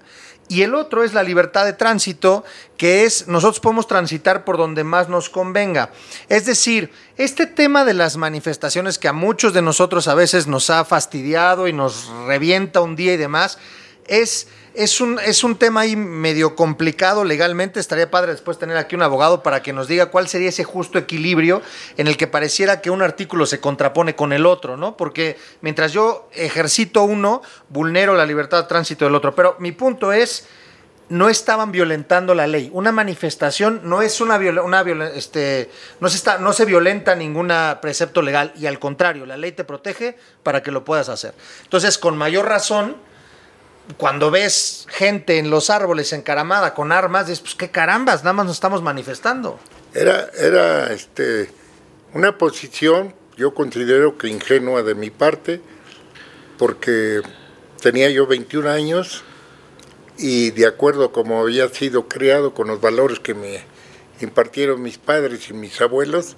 B: Y el otro es la libertad de tránsito, que es nosotros podemos transitar por donde más nos convenga. Es decir, este tema de las manifestaciones que a muchos de nosotros a veces nos ha fastidiado y nos revienta un día y demás, es es un, es un tema ahí medio complicado legalmente. Estaría padre después tener aquí un abogado para que nos diga cuál sería ese justo equilibrio en el que pareciera que un artículo se contrapone con el otro, ¿no? Porque mientras yo ejercito uno, vulnero la libertad de tránsito del otro. Pero mi punto es, no estaban violentando la ley. Una manifestación no es una, una este, no se está, no se violenta ningún precepto legal y al contrario, la ley te protege para que lo puedas hacer. Entonces, con mayor razón cuando ves gente en los árboles encaramada con armas, dices, pues qué carambas, nada más nos estamos manifestando.
A: Era, era este, una posición, yo considero que ingenua de mi parte, porque tenía yo 21 años y de acuerdo como había sido criado con los valores que me impartieron mis padres y mis abuelos,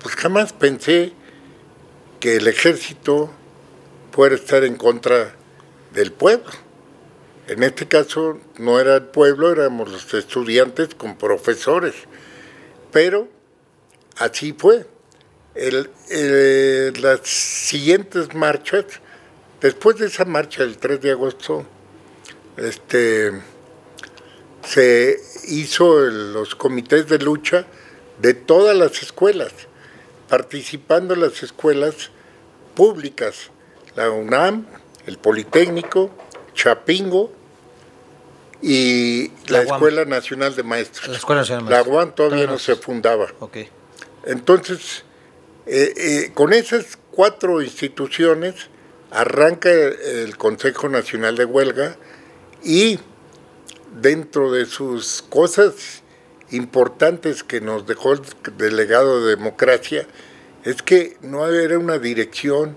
A: pues jamás pensé que el ejército fuera estar en contra del pueblo. En este caso no era el pueblo, éramos los estudiantes con profesores, pero así fue. las siguientes marchas, después de esa marcha del 3 de agosto, este, se hizo los comités de lucha de todas las escuelas, participando las escuelas públicas, la UNAM, el Politécnico, Chapingo, y la, Escuela Nacional de Maestros.
B: La Escuela Nacional
A: de Maestros. La UAM todavía no se fundaba.
B: Okay.
A: Entonces, eh, eh, con esas cuatro instituciones arranca el Consejo Nacional de Huelga y dentro de sus cosas importantes que nos dejó el delegado de democracia es que no era una dirección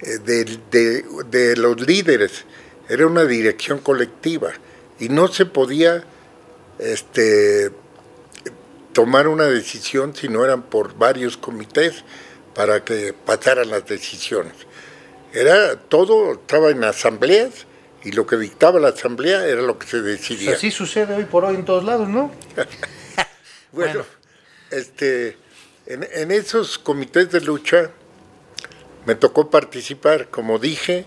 A: eh, de, de los líderes, era una dirección colectiva y no se podía este, tomar una decisión si no eran por varios comités para que pasaran las decisiones. Era todo estaba en asambleas y lo que dictaba la asamblea era lo que se decidía.
B: así sucede hoy por hoy en todos lados, ¿no? (laughs)
A: bueno, este en, en esos comités de lucha me tocó participar, como dije,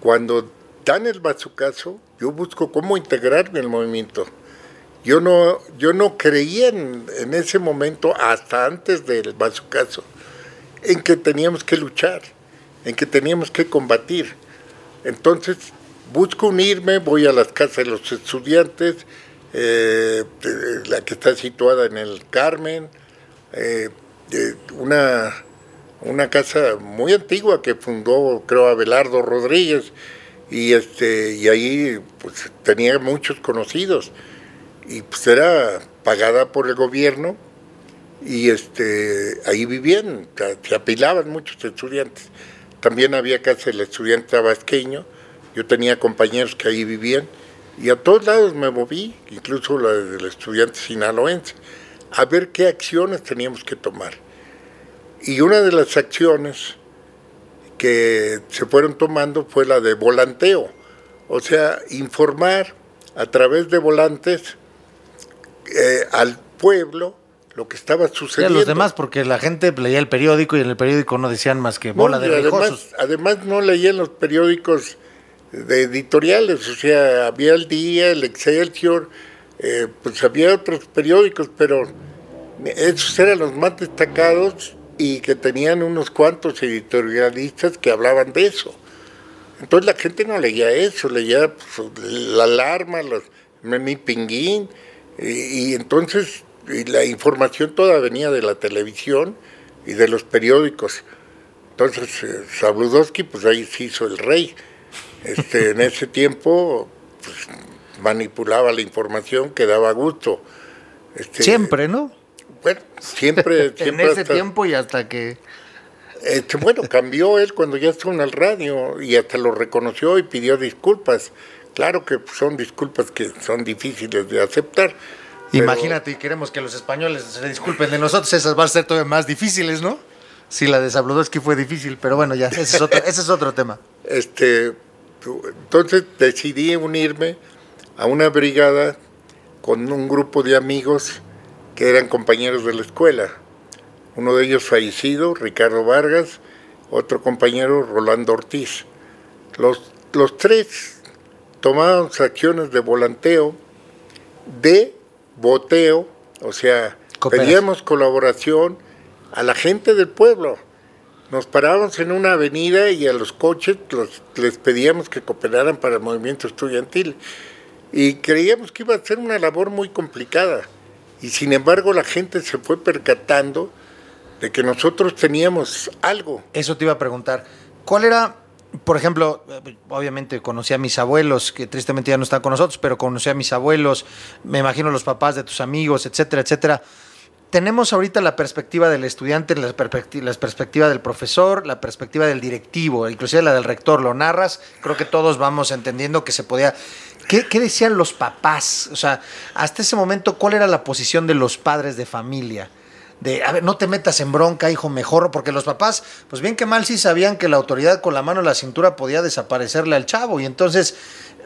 A: cuando dan el bazucazo, yo busco cómo integrarme el movimiento. Yo no, yo no creía en, ese momento, hasta antes del bazucazo, en que teníamos que luchar, en que teníamos que combatir. Entonces, busco unirme, voy a las casas de los estudiantes, eh, la que está situada en el Carmen, eh, una, una casa muy antigua que fundó, creo, Abelardo Rodríguez, y este y ahí pues tenía muchos conocidos y pues era pagada por el gobierno y este ahí vivían, se apilaban muchos estudiantes. También había casa del estudiante tabasqueño, yo tenía compañeros que ahí vivían y a todos lados me moví, incluso la del estudiante sinaloense, a ver qué acciones teníamos que tomar. Y una de las acciones que se fueron tomando fue la de volanteo, o sea, informar a través de volantes eh, al pueblo lo que estaba sucediendo.
B: Y a los demás, porque la gente leía el periódico y en el periódico no decían más que bola de
A: además, además no leían los periódicos de editoriales, o sea, había el Día, el Excelsior, eh, pues había otros periódicos, pero esos eran los más destacados y que tenían unos cuantos editorialistas que hablaban de eso. Entonces la gente no leía eso, leía pues, la alarma, los mi pinguín, y, entonces la información toda venía de la televisión y de los periódicos. Entonces eh, Sabludowski, pues ahí se hizo el rey. Este, en ese (laughs) tiempo pues, manipulaba la información que daba gusto.
B: Este, siempre, ¿no?
A: Bueno, siempre. (laughs)
B: en ese tiempo y hasta que...
A: Este, bueno, cambió él cuando ya estuvo en el radio y hasta lo reconoció y pidió disculpas. Claro que son disculpas que son difíciles de aceptar.
B: Imagínate, y queremos que los españoles se disculpen de nosotros, esas van a ser todavía más difíciles, ¿no? Sí, la de Sabludowski fue difícil, pero bueno, ya, ese es otro, ese es otro tema.
A: Este, entonces decidí unirme a una brigada con un grupo de amigos que eran compañeros de la escuela. Uno de ellos fallecido, Ricardo Vargas, otro compañero, Rolando Ortiz. Los, los tres tomábamos acciones de volanteo, de boteo, o sea, pedíamos colaboración a la gente del pueblo nos parábamos en una avenida y a los coches les pedíamos que cooperaran para el movimiento estudiantil. Y creíamos que iba a ser una labor muy complicada. Y sin embargo la gente se fue percatando de que nosotros teníamos algo.
B: Eso te iba a preguntar. ¿Cuál era, por ejemplo, obviamente conocí a mis abuelos, que tristemente ya no están con nosotros, pero conocí a mis abuelos, me imagino los papás de tus amigos, etcétera, etcétera tenemos ahorita la perspectiva del estudiante, la, perspectiva, del profesor, la perspectiva del directivo, inclusive la del rector. Lo narras, creo que todos vamos entendiendo que se podía... ¿Qué, decían los papás? O sea, hasta ese momento, ¿cuál era la posición de los padres de familia? de, a ver, no te metas en bronca, hijo, mejor, porque los papás, pues bien que mal sí sabían que la autoridad con la mano en la cintura podía desaparecerle al chavo, y entonces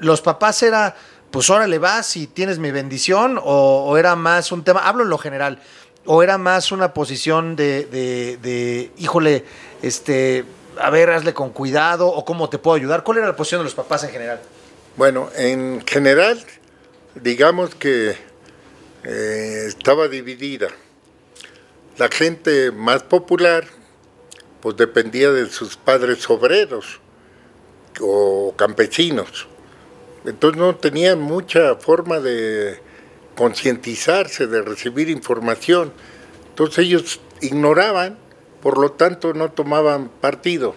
B: los papás era, pues órale vas y tienes mi bendición, o, era más un tema, hablo en lo general, ¿O era más una posición de, de, híjole, este, a ver, hazle con cuidado o cómo te puedo ayudar? ¿Cuál era la posición de los papás en general?
A: Bueno, en general, digamos que eh, estaba dividida. La gente más popular, pues dependía de sus padres obreros o campesinos. Entonces no tenían mucha forma de concientizarse, de recibir información. Entonces ellos ignoraban, por lo tanto no tomaban partido.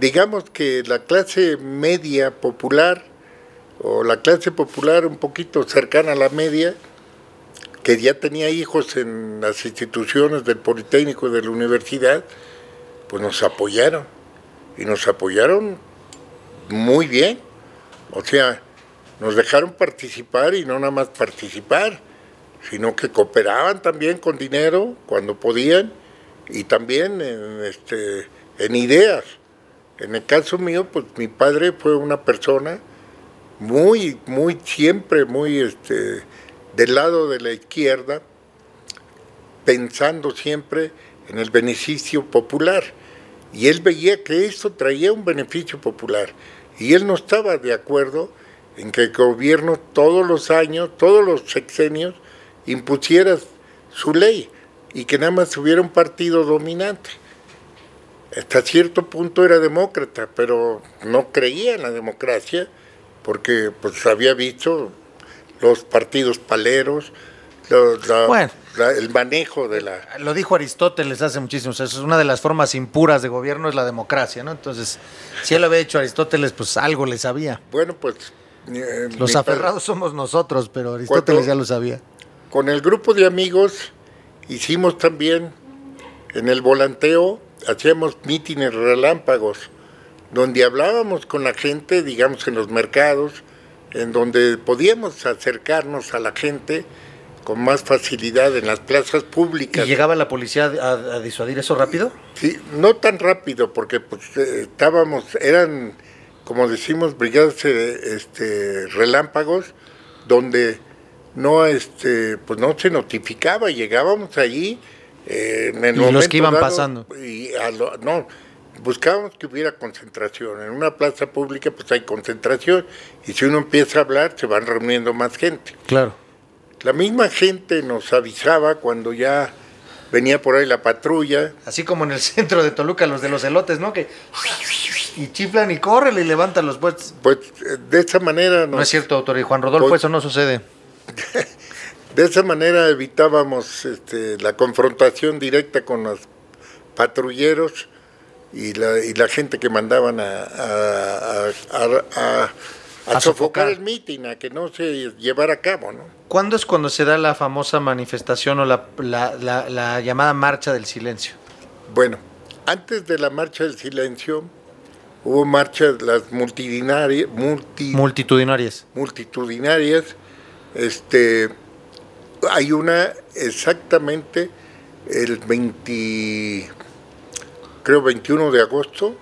A: Digamos que la clase media popular, o la clase popular un poquito cercana a la media, que ya tenía hijos en las instituciones del Politécnico y de la universidad, pues nos apoyaron. Y nos apoyaron muy bien. O sea, nos dejaron participar y no nada más participar, sino que cooperaban también con dinero cuando podían y también en, este, en ideas. En el caso mío, pues mi padre fue una persona muy, muy, siempre muy este, del lado de la izquierda, pensando siempre en el beneficio popular. Y él veía que eso traía un beneficio popular. Y él no estaba de acuerdo en que el gobierno todos los años, todos los sexenios, impusiera su ley y que nada más hubiera un partido dominante. Hasta cierto punto era demócrata, pero no creía en la democracia porque pues había visto los partidos paleros, bueno, el manejo de la...
B: Lo dijo Aristóteles hace muchísimos años, es una de las formas impuras de gobierno es la democracia, ¿no? Entonces, si él lo había hecho Aristóteles, pues algo le sabía.
A: Bueno, pues...
B: Eh, Los aferrados somos nosotros, pero Aristóteles ya lo sabía.
A: Con el grupo de amigos hicimos también en el volanteo, hacíamos mítines relámpagos, donde hablábamos con la gente, digamos, en los mercados, en donde podíamos acercarnos a la gente con más facilidad en las plazas públicas.
B: ¿Y llegaba la policía a, disuadir eso rápido?
A: Sí, no tan rápido, porque pues, eh, estábamos, eran, como decimos, brigadas eh, este, relámpagos, donde no, este, pues no se notificaba, llegábamos allí eh, en el
B: y los que iban pasando.
A: Y no, buscábamos que hubiera concentración. En una plaza pública pues hay concentración y si uno empieza a hablar se van reuniendo más gente.
B: Claro.
A: La misma gente nos avisaba cuando ya venía por ahí la patrulla.
B: Así como en el (laughs) centro de Toluca, los de los elotes, ¿no? Que y chiflan y corren y levantan los puestos.
A: Pues de esa manera...
B: No es cierto, autor. Y Juan Rodolfo, pues, eso no sucede. (laughs)
A: de esa manera evitábamos este, la confrontación directa con los patrulleros y la, y la gente que mandaban a, a, sofocar el mitin, a que no se llevara a cabo. ¿no?
B: ¿Cuándo es cuando se da la famosa manifestación o la, la, llamada marcha del silencio?
A: Bueno, antes de la marcha del silencio hubo marchas las multitudinarias,
B: multitudinarias.
A: Multitudinarias. Este, hay una exactamente el 20 creo 21 de agosto,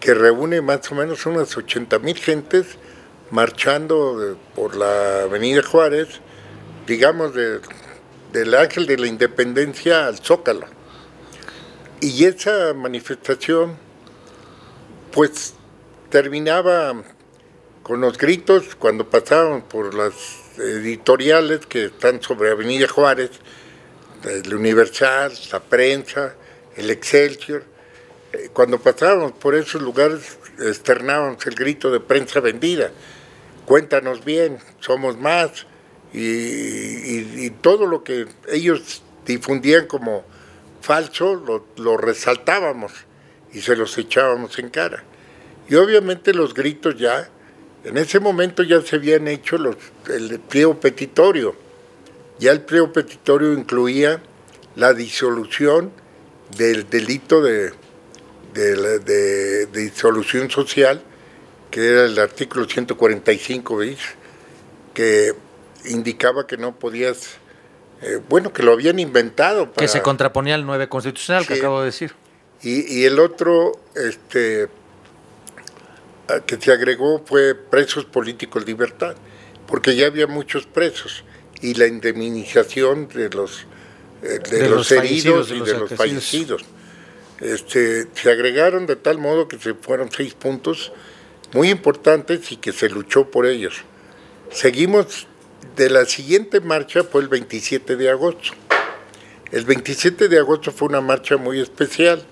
A: que reúne más o menos unas 80 mil gentes marchando por la Avenida Juárez, digamos del Ángel de la Independencia al Zócalo. Y esa manifestación, pues terminaba con los gritos cuando pasaban por las editoriales que están sobre Avenida Juárez, el Universal, la prensa, el Excelsior. Eh, cuando pasábamos por esos lugares externábamos el grito de prensa vendida. Cuéntanos bien, somos más. Y, todo lo que ellos difundían como falso lo, lo, resaltábamos y se los echábamos en cara. Y obviamente los gritos ya, en ese momento ya se habían hecho los, el pliego petitorio. Ya el pliego petitorio incluía la disolución del delito de, de, disolución social, que era el artículo 145, ¿veis? que indicaba que no podías, eh, bueno, que lo habían inventado.
B: que se contraponía al 9 constitucional que acabo de decir.
A: Y, y el otro este, que se agregó fue presos políticos libertad, porque ya había muchos presos y la indemnización de los de, los, heridos y de los fallecidos. Este, se agregaron de tal modo que se fueron seis puntos muy importantes y que se luchó por ellos. Seguimos de la siguiente marcha fue el 27 de agosto. El 27 de agosto fue una marcha muy especial.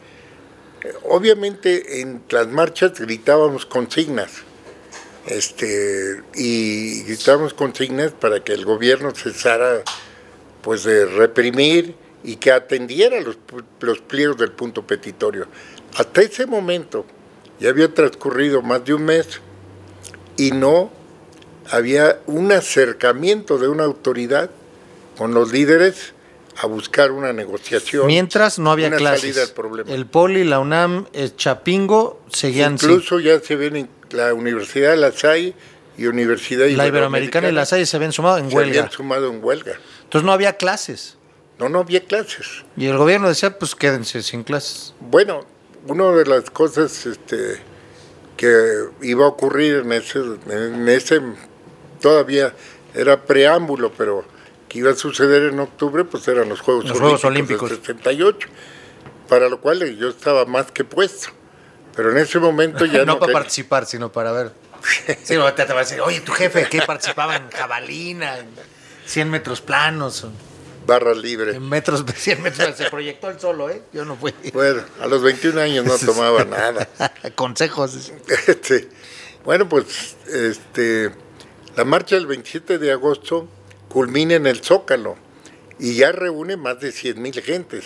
A: Obviamente en las marchas gritábamos consignas. Este, y gritábamos consignas para que el gobierno cesara pues de reprimir y que atendiera los, los pliegos del punto petitorio. Hasta ese momento ya había transcurrido más de un mes y no había un acercamiento de una autoridad con los líderes a buscar una negociación.
B: Mientras no había clases. El Poli, la UNAM, el Chapingo seguían.
A: Incluso ya se ven la Universidad de La Salle y Universidad
B: La Iberoamericana y La Salle se habían sumado en huelga. Se
A: habían sumado en huelga.
B: Entonces no había clases.
A: No, no había clases.
B: Y el gobierno decía, pues quédense sin clases.
A: Bueno, una de las cosas este, que iba a ocurrir en ese, en ese, todavía era preámbulo, pero que iba a suceder en octubre, pues eran los Juegos,
B: Olímpicos, Olímpicos del
A: 78, para lo cual yo estaba más que puesto. Pero en ese momento ya (laughs)
B: no... no para participar, sino para ver. (laughs) Sí, te, va a decir, oye, tu jefe, ¿qué participaba en jabalina? 100 metros planos.
A: Barras libres.
B: En metros, (laughs) 100 metros, se proyectó el solo, ¿eh? Yo no fui.
A: Bueno, a los 21 años no (laughs) tomaba nada. (laughs)
B: Consejos.
A: Este, bueno, pues este, la marcha del 27 de agosto culmina en el Zócalo y ya reúne más de 100 mil gentes.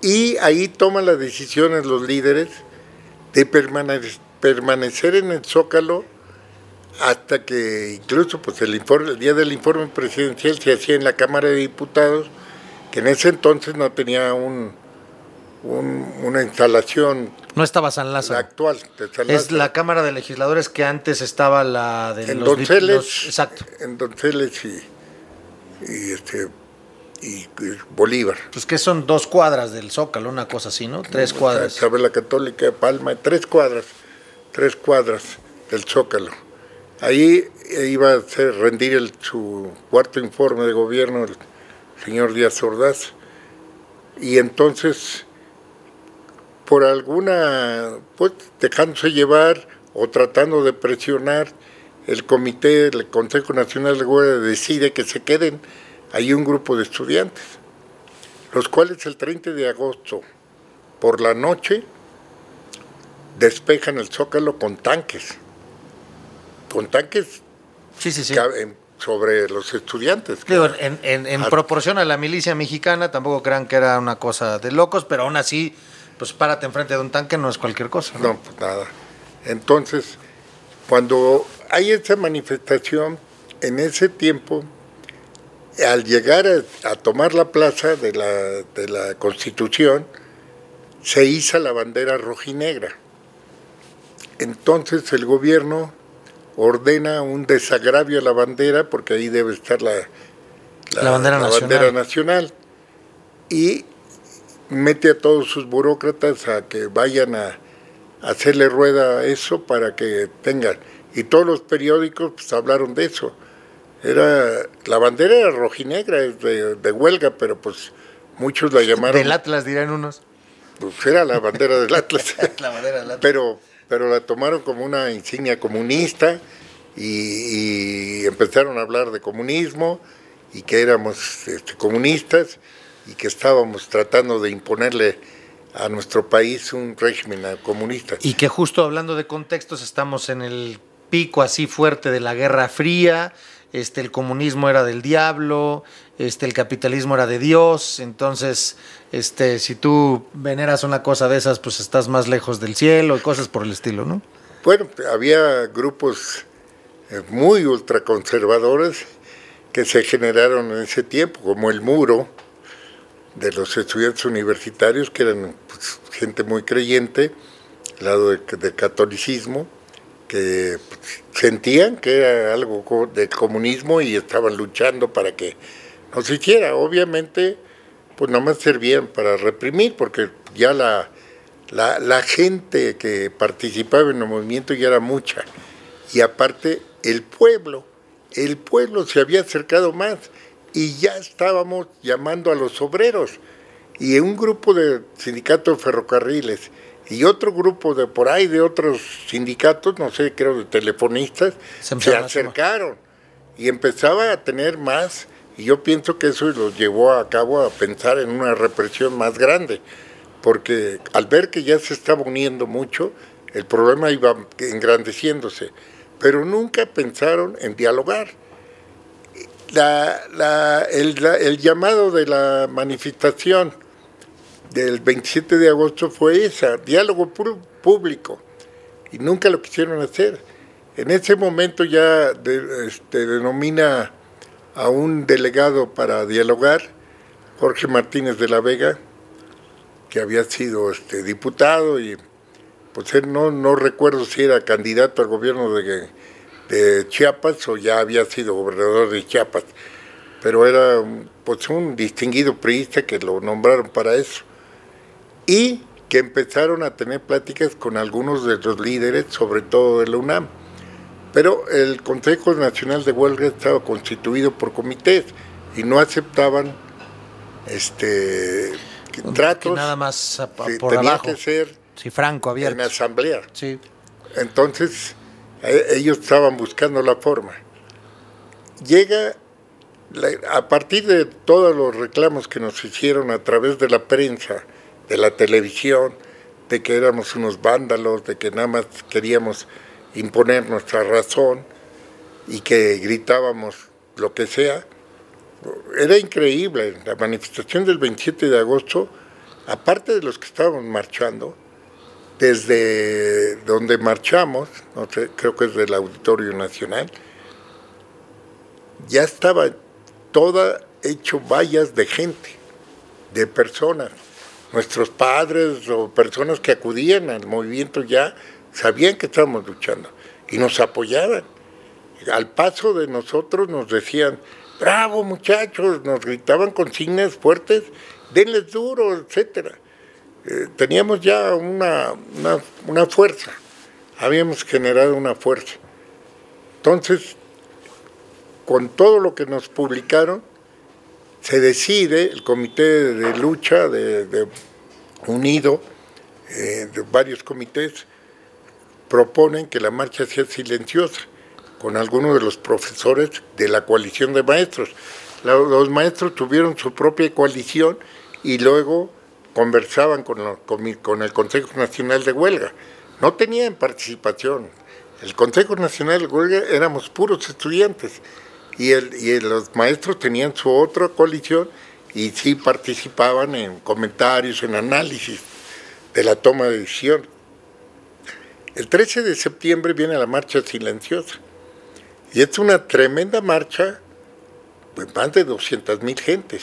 A: Y ahí toman las decisiones los líderes de permanecer en el Zócalo hasta que incluso pues el informe, el día del informe presidencial se hacía en la Cámara de Diputados, que en ese entonces no tenía un, una instalación.
B: No estaba San Lázaro.
A: actual.
B: Es la Cámara de Legisladores que antes estaba la de
A: en
B: los,
A: Donceles,
B: Exacto.
A: En Donceles y, y este y, Bolívar.
B: Pues que son dos cuadras del Zócalo, una cosa así, ¿no? Tres cuadras.
A: la Católica de Palma, tres cuadras, tres cuadras del Zócalo. Ahí iba a rendir el, su cuarto informe de gobierno el señor Díaz Ordaz. Y entonces, por alguna, pues dejándose llevar o tratando de presionar, el comité, el Consejo Nacional de Guardia decide que se queden hay un grupo de estudiantes, los cuales el 30 de agosto por la noche despejan el zócalo con tanques, con tanques
B: sí, sí, sí.
A: sobre los estudiantes.
B: en, proporción a la milicia mexicana, tampoco crean que era una cosa de locos, pero aún así, pues párate enfrente de un tanque no es cualquier cosa.
A: No, pues nada. Entonces, cuando hay esa manifestación, en ese tiempo al llegar a, tomar la plaza de la, de la Constitución, se iza la bandera rojinegra. Entonces el gobierno ordena un desagravio a la bandera, porque ahí debe estar la,
B: la, bandera, nacional.
A: nacional. Y mete a todos sus burócratas a que vayan a, hacerle rueda a eso para que tengan. Y todos los periódicos pues, hablaron de eso era la bandera era rojinegra de, de huelga, pero pues muchos la llamaron.
B: Del Atlas dirán unos.
A: Pues era la bandera del Atlas. (laughs)
B: la bandera del Atlas.
A: Pero, pero la tomaron como una insignia comunista y, empezaron a hablar de comunismo y que éramos este, comunistas y que estábamos tratando de imponerle a nuestro país un régimen comunista.
B: Y que justo hablando de contextos estamos en el pico así fuerte de la Guerra Fría, este, el comunismo era del diablo, este, el capitalismo era de Dios, entonces, este, si tú veneras una cosa de esas, pues estás más lejos del cielo y cosas por el estilo, ¿no?
A: Bueno, había grupos eh, muy ultraconservadores que se generaron en ese tiempo, como el muro de los estudiantes universitarios, que eran pues, gente muy creyente, lado del catolicismo, que sentían que era algo del comunismo y estaban luchando para que no se hiciera. Obviamente, pues no más servían para reprimir, porque ya la, la, gente que participaba en el movimiento ya era mucha. Y aparte, el pueblo, el pueblo se había acercado más y ya estábamos llamando a los obreros. Y un grupo de sindicatos ferrocarriles y otro grupo de por ahí, de otros sindicatos, no sé, creo de telefonistas, se, acercaron y empezaba a tener más, y yo pienso que eso los llevó a cabo a pensar en una represión más grande, porque al ver que ya se estaba uniendo mucho, el problema iba engrandeciéndose, pero nunca pensaron en dialogar. el llamado de la manifestación del 27 de agosto fue esa, diálogo público, y nunca lo quisieron hacer. En ese momento ya este, denomina a un delegado para dialogar, Jorge Martínez de la Vega, que había sido este, diputado y pues él no, no recuerdo si era candidato al gobierno de, de Chiapas o ya había sido gobernador de Chiapas, pero era pues un distinguido priista que lo nombraron para eso y que empezaron a tener pláticas con algunos de los líderes, sobre todo de la UNAM. Pero el Consejo Nacional de Huelga estaba constituido por comités y no aceptaban este tratos.
B: nada más por tenía que ser sí, franco, abierto.
A: en asamblea.
B: Sí.
A: Entonces e, ellos estaban buscando la forma. Llega a partir de todos los reclamos que nos hicieron a través de la prensa, de la televisión, de que éramos unos vándalos, de que nada más queríamos imponer nuestra razón y que gritábamos lo que sea, era increíble. La manifestación del 27 de agosto, aparte de los que estábamos marchando, desde donde marchamos, creo que es del Auditorio Nacional, ya estaba toda hecho vallas de gente, de personas. Nuestros padres o personas que acudían al movimiento ya sabían que estábamos luchando y nos apoyaban. Al paso de nosotros nos decían, bravo muchachos, nos gritaban consignas fuertes, denles duro, etcétera. Eh, teníamos ya una, una fuerza, habíamos generado una fuerza. Entonces, con todo lo que nos publicaron, se decide, el comité de lucha de, unido, eh, de varios comités, proponen que la marcha sea silenciosa, con algunos de los profesores de la coalición de maestros. Los maestros tuvieron su propia coalición y luego conversaban con, con el Consejo Nacional de Huelga. No tenían participación. El Consejo Nacional de Huelga éramos puros estudiantes y, el, y los maestros tenían su otra coalición y sí participaban en comentarios, en análisis de la toma de decisión. El 13 de septiembre viene la marcha silenciosa y es una tremenda marcha, pues más de 200 mil gentes,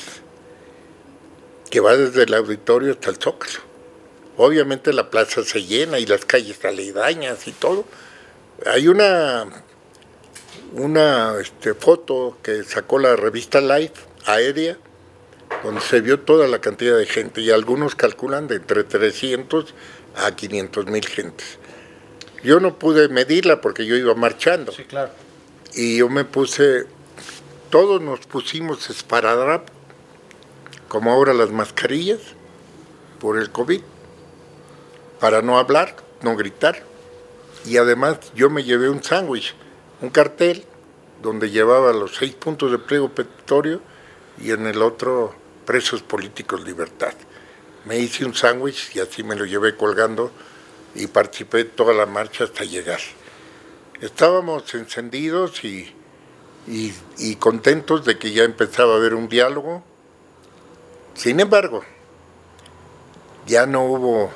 A: que va desde el auditorio hasta el Zócalo. Obviamente la plaza se llena y las calles aledañas y todo. Hay una una este, foto que sacó la revista Life aérea, donde se vio toda la cantidad de gente y algunos calculan de entre 300 a 500 mil gentes. Yo no pude medirla porque yo iba marchando.
B: Sí, claro.
A: Y yo me puse, todos nos pusimos esparadrapo, como ahora las mascarillas, por el COVID, para no hablar, no gritar. Y además yo me llevé un sándwich un cartel donde llevaba los seis puntos de pliego petitorio y en el otro presos políticos libertad. Me hice un sándwich y así me lo llevé colgando y participé toda la marcha hasta llegar. Estábamos encendidos y, y contentos de que ya empezaba a haber un diálogo. Sin embargo, ya no hubo,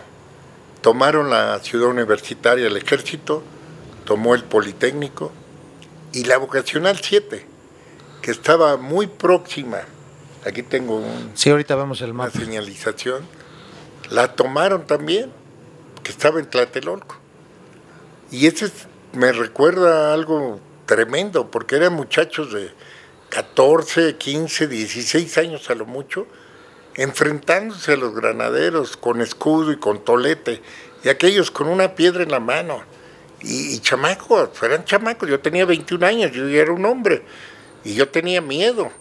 A: tomaron la ciudad universitaria el ejército, tomó el Politécnico, y la vocacional 7, que estaba muy próxima, aquí tengo un,
B: sí, ahorita vemos el
A: una señalización, la tomaron también, que estaba en Tlatelolco. Y ese me recuerda algo tremendo, porque eran muchachos de 14, 15, 16 años a lo mucho, enfrentándose a los granaderos con escudo y con tolete, y aquellos con una piedra en la mano y, chamacos, eran chamacos, yo tenía 21 años, yo era un hombre, y yo tenía miedo,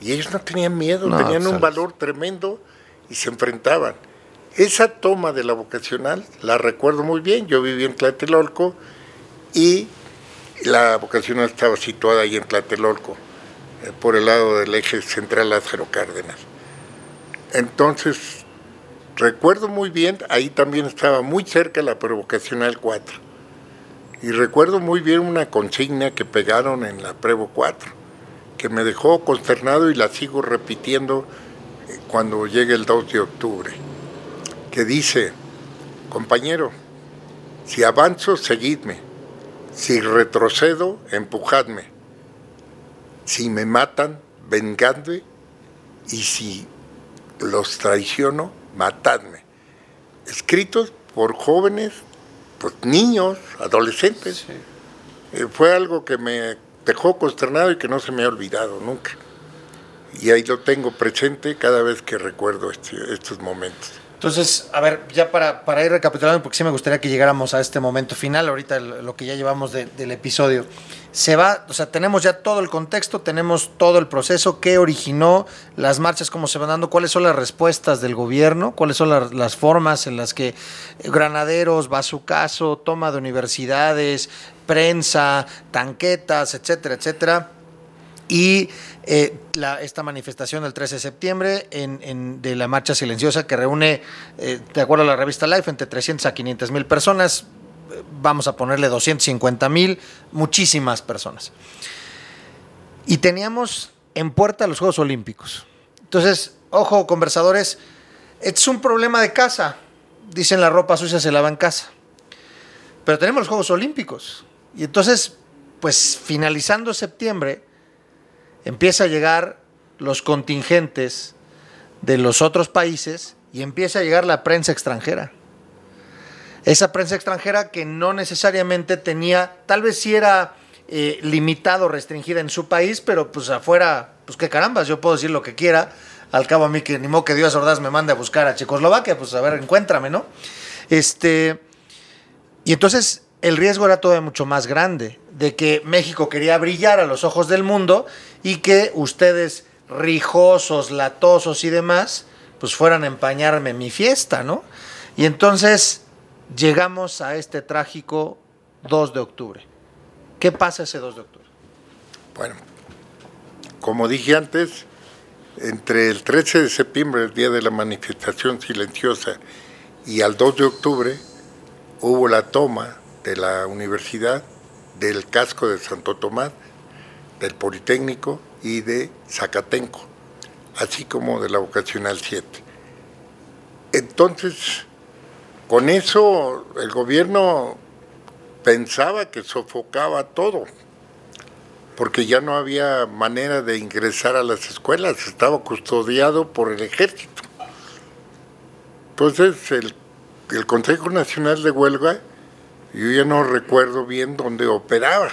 A: y ellos no tenían miedo, tenían un valor tremendo y se enfrentaban. Esa toma de la vocacional la recuerdo muy bien, yo viví en Tlatelolco y la vocacional estaba situada ahí en Tlatelolco, eh, por el lado del eje central Lázaro Cárdenas. Entonces, recuerdo muy bien, ahí también estaba muy cerca la provocacional 4 y recuerdo muy bien una consigna que pegaron en la Prevo 4, que me dejó consternado y la sigo repitiendo eh, cuando llegue el 2 de octubre, que dice, compañero, si avanzo, seguidme, si retrocedo, empujadme, si me matan, vengadme, y si los traiciono, matadme. Escritos por jóvenes pues, niños, adolescentes. Eh, fue algo que me dejó consternado y que no se me ha olvidado nunca. Y ahí lo tengo presente cada vez que recuerdo este, estos momentos.
B: Entonces, a ver, ya para, para, ir recapitulando, porque sí me gustaría que llegáramos a este momento final, ahorita lo que ya llevamos del episodio. Se va, o sea, tenemos ya todo el contexto, tenemos todo el proceso, qué originó las marchas, cómo se van dando, cuáles son las respuestas del gobierno, cuáles son las, formas en las que granaderos, va su caso, toma de universidades, prensa, tanquetas, etcétera, etcétera. Y eh, esta manifestación del 13 de septiembre de la marcha silenciosa que reúne, eh, de acuerdo a la revista Life, entre 300 a 500 mil personas, vamos a ponerle 250 mil, muchísimas personas. Y teníamos en puerta los Juegos Olímpicos. Entonces, ojo, conversadores, es un problema de casa. Dicen la ropa sucia se lava en casa. Pero tenemos los Juegos Olímpicos. Y entonces, pues finalizando septiembre, empieza a llegar los contingentes de los otros países y empieza a llegar la prensa extranjera. Esa prensa extranjera que no necesariamente tenía, tal vez sí era eh, limitado, restringida en su país, pero pues afuera, pues qué carambas, yo puedo decir lo que quiera. Al cabo a mí que ni modo que Dios Ordaz me mande a buscar a Checoslovaquia, pues a ver, encuéntrame, ¿no? Este, y entonces el riesgo era todavía mucho más grande, de que México quería brillar a los ojos del mundo y que ustedes rijosos, latosos y demás, pues fueran a empañarme mi fiesta, ¿no? Y entonces llegamos a este trágico 2 de octubre. ¿Qué pasa ese 2 de octubre?
A: Bueno, como dije antes, entre el 13 de septiembre, el día de la manifestación silenciosa, y al 2 de octubre, hubo la toma de la universidad, del casco de Santo Tomás, del Politécnico y de Zacatenco, así como de la Vocacional 7. Entonces, con eso el gobierno pensaba que sofocaba todo, porque ya no había manera de ingresar a las escuelas, estaba custodiado por el ejército. Entonces el, Consejo Nacional de Huelga yo ya no recuerdo bien dónde operaba,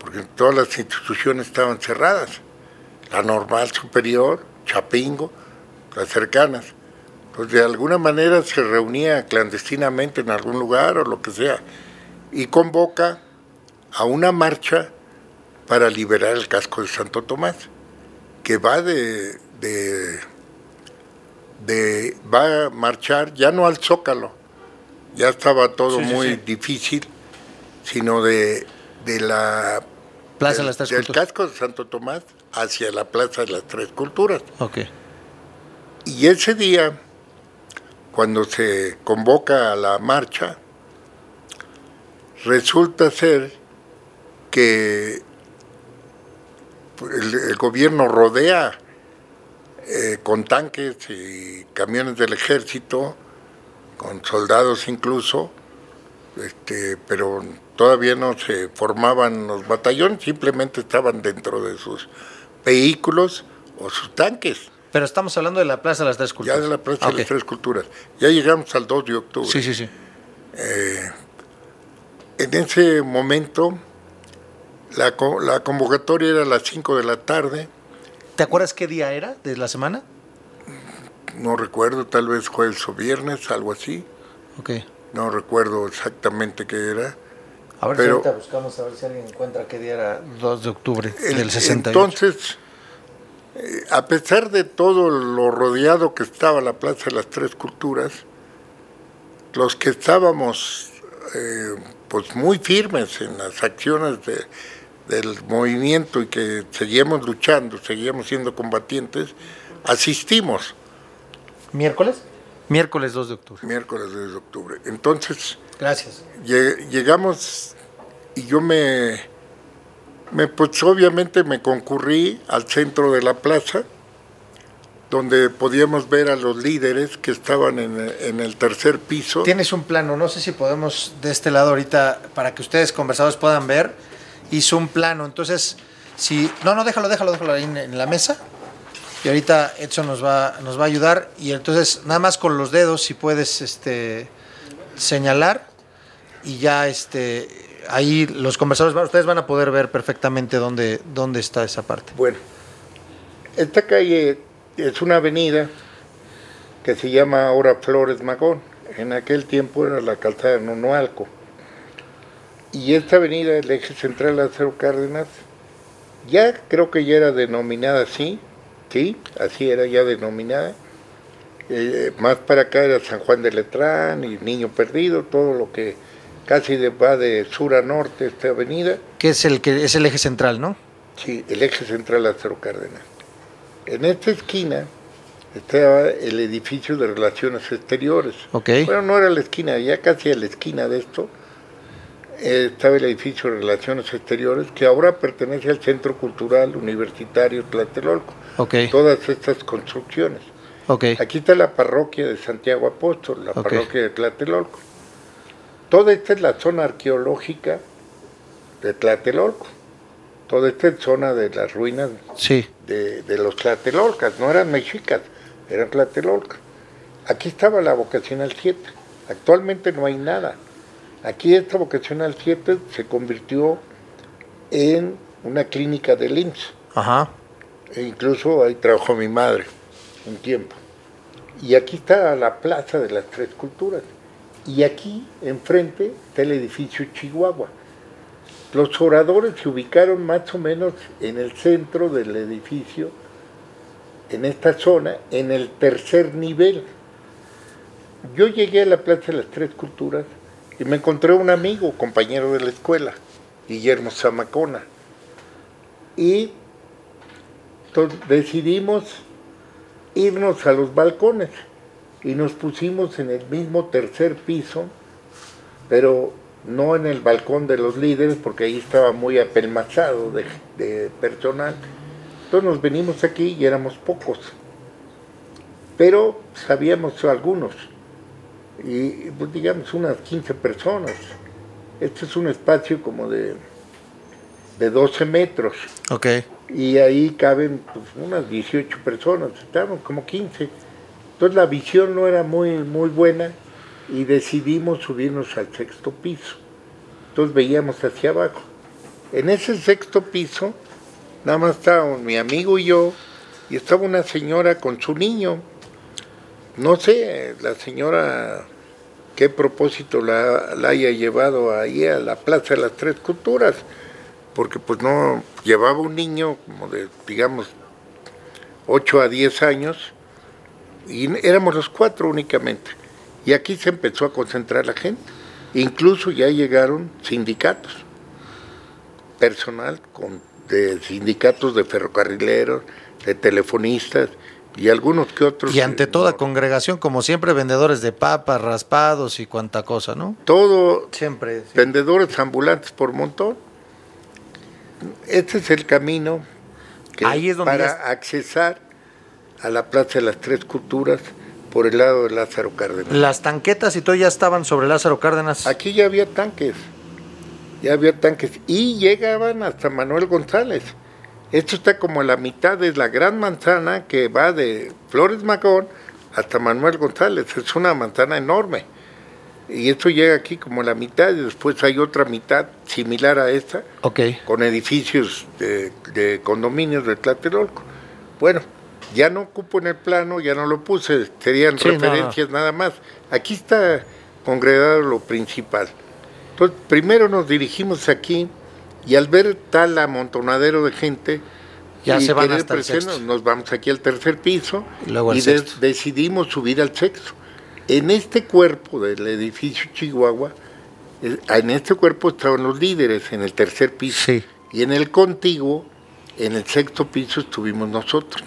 A: porque todas las instituciones estaban cerradas. La normal superior, Chapingo, las cercanas. Pues de alguna manera se reunía clandestinamente en algún lugar o lo que sea y convoca a una marcha para liberar el casco de Santo Tomás, que va de, de, de va a marchar ya no al Zócalo, ya estaba todo
B: Sí,
A: muy
B: sí.
A: difícil, sino de, de la
B: Plaza de las Tres
A: del
B: Culturas.
A: casco de Santo Tomás hacia la Plaza de las Tres Culturas.
B: Ok.
A: Y ese día, cuando se convoca a la marcha, resulta ser que el, gobierno rodea eh, con tanques y camiones del ejército, con soldados incluso, este, pero todavía no se formaban los batallones, simplemente estaban dentro de sus vehículos o sus tanques.
B: Pero estamos hablando de la Plaza de las Tres
A: Ya
B: Culturas.
A: de la Plaza de las Tres Culturas. Ya llegamos al 2 de octubre.
B: Sí, sí, sí.
A: En ese momento, la, la convocatoria era a las 5 de la tarde.
B: ¿Te acuerdas qué día era de la semana?
A: No recuerdo, tal vez jueves o viernes, algo así.
B: Ok.
A: No recuerdo exactamente qué era.
B: A ver
A: Pero-
B: si ahorita buscamos a ver si alguien encuentra qué día era 2 de octubre
A: El-
B: del 68.
A: Entonces, eh, a pesar de todo lo rodeado que estaba la Plaza de las Tres Culturas, los que estábamos eh, pues muy firmes en las acciones de- del movimiento y que seguíamos luchando, seguíamos siendo combatientes, asistimos
B: ¿Miércoles? Miércoles 2 de octubre.
A: miércoles de octubre. Entonces,
B: Gracias.
A: Lle- llegamos y yo me, me, pues obviamente me concurrí al centro de la plaza, donde podíamos ver a los líderes que estaban en, en el tercer piso.
B: Tienes un plano, no sé si podemos de este lado ahorita, para que ustedes conversadores puedan ver, hizo un plano. Entonces, si... No, no, déjalo, déjalo, déjalo ahí en, en la mesa. Y ahorita Edson nos va, nos va a ayudar. Y entonces, nada más con los dedos, si puedes este, señalar. Y ya este, ahí los conversadores, ustedes van a poder ver perfectamente dónde, dónde está esa parte.
A: Bueno, esta calle es una avenida que se llama ahora Flores Magón. En aquel tiempo era la calzada Nonoalco. Y esta avenida, el eje central Lázaro Cárdenas, ya creo que ya era denominada así, sí, así era ya denominada. Eh, más para acá era San Juan de Letrán y Niño Perdido, todo lo que casi de- va de sur a norte esta avenida.
B: Que es el, que es el eje central, ¿no?
A: Sí, el eje central Lázaro Cárdenas. En esta esquina estaba el edificio de relaciones exteriores.
B: Ok.
A: Bueno, no era la esquina, ya casi a la esquina de esto eh, estaba el edificio de Relaciones Exteriores, que ahora pertenece al Centro Cultural Universitario Tlatelolco.
B: Ok.
A: Todas estas construcciones.
B: Ok.
A: Aquí está la parroquia de Santiago Apóstol, la parroquia de Tlatelolco. Toda esta es la zona arqueológica de Tlatelolco. Toda esta es zona de las ruinas
B: Sí.
A: de, de los Tlatelolcas, no eran mexicas, eran Tlatelolcas. Aquí estaba la vocacional 7, actualmente no hay nada. Aquí esta vocacional 7 se convirtió en una clínica del IMSS.
B: Ajá.
A: E incluso ahí trabajó mi madre un tiempo. Y aquí está la plaza de las tres culturas. Y aquí, enfrente, está el edificio Chihuahua. Los oradores se ubicaron más o menos en el centro del edificio, en esta zona, en el tercer nivel. Yo llegué a la Plaza de las Tres Culturas y me encontré un amigo, compañero de la escuela, Guillermo Zamacona. Y decidimos irnos a los balcones y nos pusimos en el mismo tercer piso, pero no en el balcón de los líderes porque ahí estaba muy apelmazado de, de personal. Entonces nos venimos aquí y éramos pocos, pero sabíamos algunos, y pues, digamos unas 15 personas. Este es un espacio como de, de 12 metros
B: Ok.
A: y ahí caben pues, unas 18 personas, estábamos como 15. Entonces la visión no era muy, muy buena y decidimos subirnos al sexto piso. Entonces veíamos hacia abajo. En ese sexto piso, nada más estábamos mi amigo y yo, y estaba una señora con su niño. No sé, la señora qué propósito la, la haya llevado ahí a la Plaza de las Tres Culturas porque pues no llevaba un niño como de, digamos, 8 a 10 años y éramos los cuatro únicamente. Y aquí se empezó a concentrar la gente. Incluso ya llegaron sindicatos, personal con, de sindicatos de ferrocarrileros, de telefonistas y algunos que otros.
B: Y ante
A: eh,
B: toda
A: no,
B: congregación, como siempre, vendedores de papas, raspados y cuanta cosa, ¿no?
A: Todo
B: Siempre. sí.
A: vendedores ambulantes por montón. Este es el camino que
B: Ahí es donde
A: para
B: ya-
A: accesar a la Plaza de las Tres Culturas por el lado de Lázaro Cárdenas.
B: Las tanquetas y todo ya estaban sobre Lázaro Cárdenas.
A: Aquí ya había tanques, ya había tanques y llegaban hasta Manuel González. Esto está como a la mitad de la gran manzana que va de Flores Magón hasta Manuel González. Es una manzana enorme. Y esto llega aquí como a la mitad y después hay otra mitad similar a esta
B: Ok.
A: con edificios de, de condominios de Tlatelolco. Bueno, ya no ocupo en el plano, ya no lo puse, serían
B: Sí, no,
A: referencias nada más. Aquí está congregado lo principal. Entonces, primero nos dirigimos aquí y al ver tal amontonadero de gente,
B: Ya
A: y
B: se van hasta el sexto.
A: nos vamos aquí al tercer piso
B: Y luego al
A: y de-
B: sexto.
A: decidimos subir al sexto. En este cuerpo del edificio Chihuahua, eh, en este cuerpo estaban los líderes en el tercer piso.
B: Sí.
A: Y en el contiguo, en el sexto piso, estuvimos nosotros.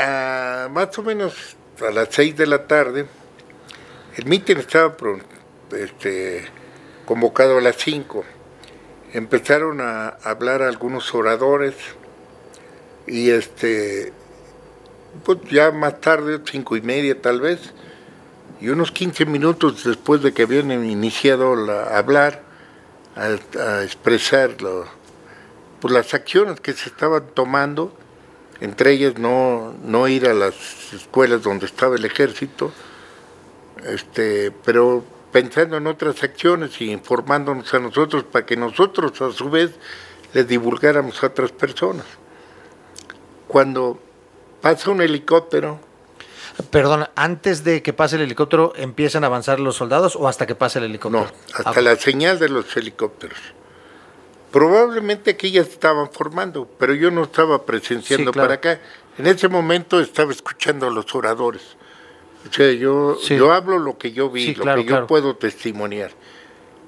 A: Ah, más o menos a las seis de la tarde, el mitin estaba este, convocado a las cinco. Empezaron a hablar algunos oradores y este, pues ya más tarde, cinco y media tal vez, y unos 15 minutos después de que habían iniciado a hablar, a, a expresar pues, las acciones que se estaban tomando, entre ellas no, no ir a las escuelas donde estaba el ejército, este, pero pensando en otras acciones y informándonos a nosotros para que nosotros a su vez les divulgáramos a otras personas. Cuando pasa un helicóptero,
B: Perdón, antes de que pase el helicóptero, ¿empiezan a avanzar los soldados o hasta que pase el helicóptero?
A: No, hasta
B: Ah,
A: la señal de los helicópteros. Probablemente ya se estaban formando, pero yo no estaba presenciando
B: Sí, claro.
A: para acá. En ese momento estaba escuchando a los oradores. O sea, yo,
B: Sí.
A: yo hablo lo que yo vi,
B: Sí,
A: lo
B: claro,
A: que yo
B: claro.
A: puedo testimoniar.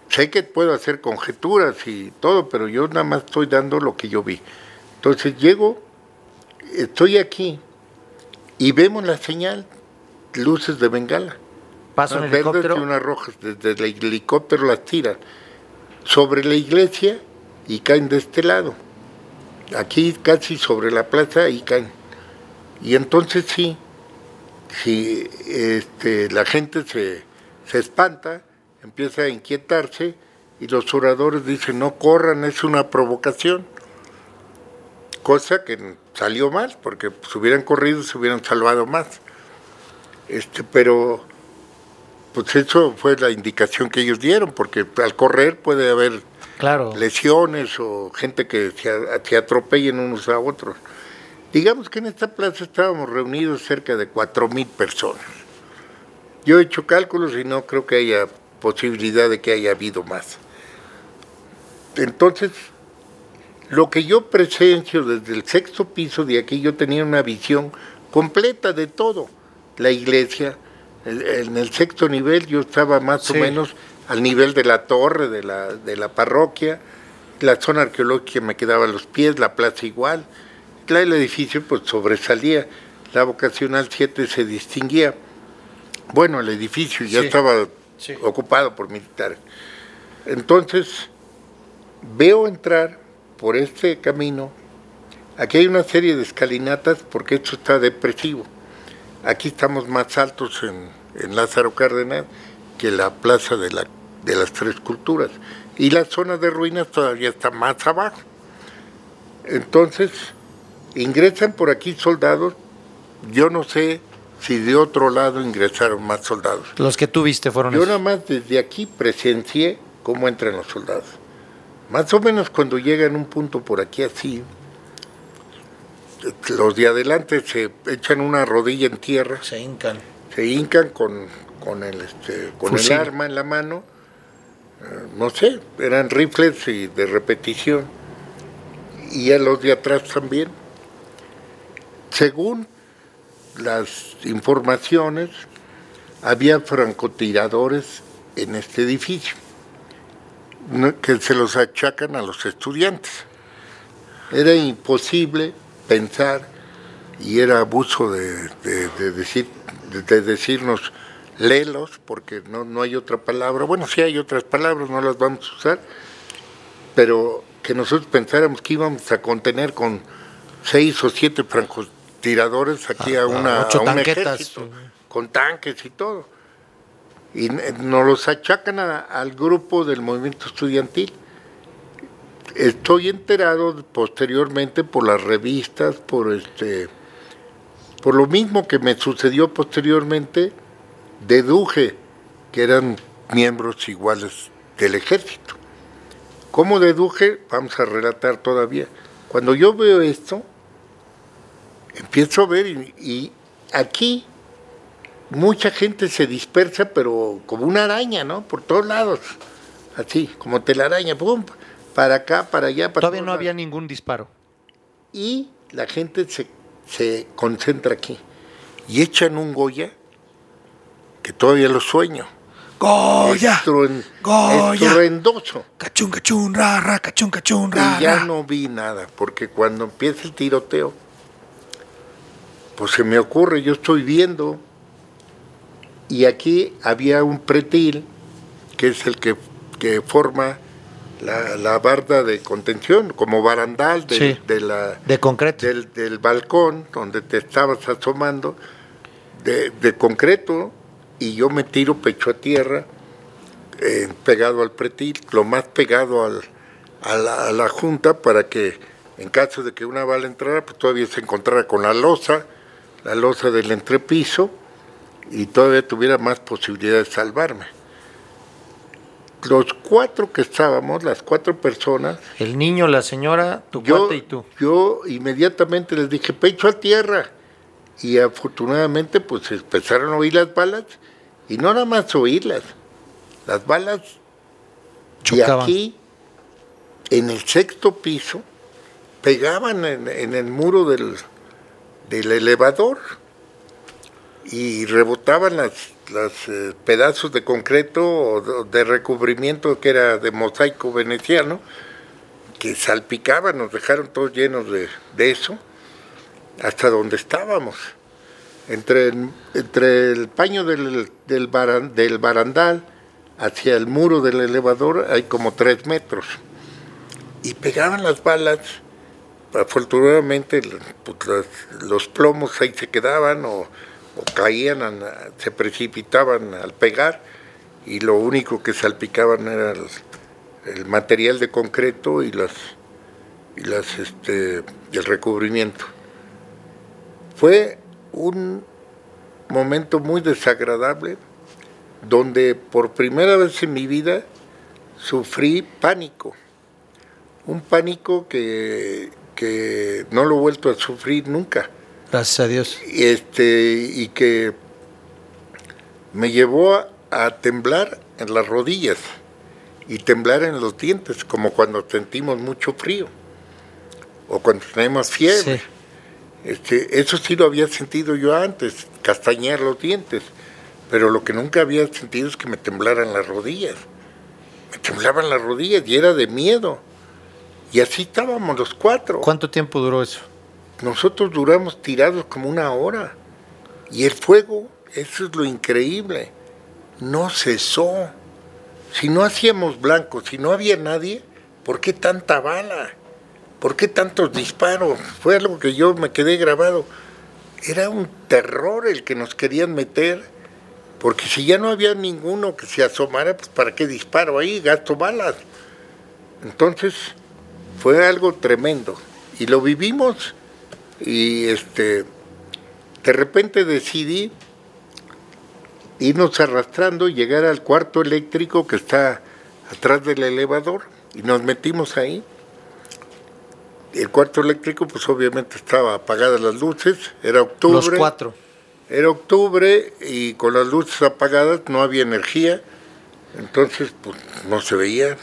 A: Sé que puedo hacer conjeturas y todo, pero yo nada más estoy dando lo que yo vi. Entonces llego, estoy aquí y vemos la señal, luces de bengala.
B: pasa un
A: verdes
B: helicóptero.
A: y unas rojas. Desde el helicóptero las tiran sobre la iglesia y caen de este lado. Aquí casi sobre la plaza y caen. Y entonces sí, si este, la gente se, se espanta, empieza a inquietarse y los oradores dicen no corran, es una provocación. Cosa que salió mal, porque si hubieran corrido se hubieran salvado más. Este, pero pues eso fue la indicación que ellos dieron, porque al correr puede haber
B: Claro.
A: lesiones o gente que se, se atropellen unos a otros. Digamos que en esta plaza estábamos reunidos cerca de cuatro mil personas. Yo he hecho cálculos y no creo que haya posibilidad de que haya habido más. Entonces, lo que yo presencio desde el sexto piso de aquí, yo tenía una visión completa de todo. La iglesia, en el sexto nivel yo estaba más
B: Sí.
A: o menos al nivel de la torre de la, de la parroquia, la zona arqueológica me quedaba a los pies, la plaza igual, la- el edificio pues sobresalía, la vocacional 7 se distinguía. Bueno, el edificio ya
B: Sí.
A: estaba
B: Sí.
A: ocupado por militares. Entonces, veo entrar por este camino, aquí hay una serie de escalinatas porque esto está depresivo. Aquí estamos más altos en, en Lázaro Cárdenas que la plaza de, la, de las Tres Culturas. Y la zona de ruinas todavía está más abajo. Entonces, ingresan por aquí soldados. Yo no sé si de otro lado ingresaron más soldados.
B: Los que tú viste fueron
A: Yo nada más desde aquí presencié cómo entran los soldados. Más o menos cuando llegan a un punto por aquí así, los de adelante se echan una rodilla en tierra,
B: Se hincan.
A: se hincan con, con el este, con
B: Fusil.
A: el arma en la mano, no sé, eran rifles y de repetición, y a los de atrás también. Según las informaciones, había francotiradores en este edificio, que se los achacan a los estudiantes. Era imposible pensar y era abuso de, de- de decir, de, de decirnos lelos, porque no, no hay otra palabra. Bueno, sí hay otras palabras, no las vamos a usar, pero que nosotros pensáramos que íbamos a contener con seis o siete francotiradores aquí a,
B: A-
A: una, a un ejército, con tanques y todo. Y n- nos los achacan a- al grupo del movimiento estudiantil. Estoy enterado posteriormente por las revistas, por este, por lo mismo que me sucedió posteriormente, deduje que eran miembros iguales del ejército. ¿Cómo deduje? Vamos a relatar todavía. Cuando yo veo esto, empiezo a ver y, y aquí mucha gente se dispersa, pero como una araña, ¿no? Por todos lados, así, como telaraña, pum, para acá, para allá, para
B: Todavía no había ningún disparo.
A: Y la gente se, se concentra aquí y echan un Goya que todavía lo sueño.
B: ¡Goya!
A: Estruen-
B: Goya.
A: estruendoso.
B: Cachún, cachún, ra, ra, cachún, cachún, ra,
A: Y ya no vi nada, porque cuando empieza el tiroteo, pues se me ocurre, yo estoy viendo, y aquí había un pretil, que es el que, que forma la, la barda de contención, como barandal de,
B: Sí.
A: de la,
B: De concreto.
A: del, del balcón donde te estabas asomando, de, de concreto, y yo me tiro pecho a tierra, eh, pegado al pretil, lo más pegado al, a, la, a la junta para que en caso de que una bala entrara, pues todavía se encontrara con la losa, la losa del entrepiso, y todavía tuviera más posibilidad de salvarme. Los cuatro que estábamos, las cuatro personas,
B: El niño, la señora, tu
A: yo,
B: y tú.
A: yo inmediatamente les dije, pecho a tierra. Y afortunadamente pues empezaron a oír las balas y no nada más oírlas. Las balas
B: Chocaban.
A: y aquí, en el sexto piso, pegaban en, en el muro del, del elevador y rebotaban las, las eh, pedazos de concreto o de, de recubrimiento que era de mosaico veneciano que salpicaban, nos dejaron todos llenos de, de eso, hasta donde estábamos. Entre el, entre el paño del, del, del barandal hacia el muro del elevador hay como tres metros. Y pegaban las balas, afortunadamente pues, los plomos ahí se quedaban o, caían, se precipitaban al pegar y lo único que salpicaban era el, material de concreto y las y las este el recubrimiento. Fue un momento muy desagradable donde por primera vez en mi vida sufrí pánico. Un pánico que, no lo he vuelto a sufrir nunca.
B: Gracias a Dios.
A: Y, este, y que me llevó a, a temblar en las rodillas y temblar en los dientes, como cuando sentimos mucho frío o cuando tenemos fiebre. Este, eso sí lo había sentido yo antes, castañear los dientes, pero lo que nunca había sentido es que me temblaran las rodillas. Me temblaban las rodillas y era de miedo. Y así estábamos los cuatro.
B: ¿Cuánto tiempo duró eso?
A: Nosotros duramos tirados como una hora. Y el fuego, eso es lo increíble, no cesó. Si no hacíamos blanco, si no había nadie, ¿por qué tanta bala? ¿Por qué tantos disparos? Fue algo que yo me quedé grabado. Era un terror el que nos querían meter, porque si ya no había ninguno que se asomara, pues ¿para qué disparo ahí? Gasto balas. Entonces fue algo tremendo y lo vivimos y este de repente decidí irnos arrastrando y llegar al cuarto eléctrico que está atrás del elevador y nos metimos ahí el cuarto eléctrico, pues obviamente estaba apagadas las luces, era octubre.
B: Los cuatro.
A: Era octubre y con las luces apagadas no había energía, entonces pues no se veía.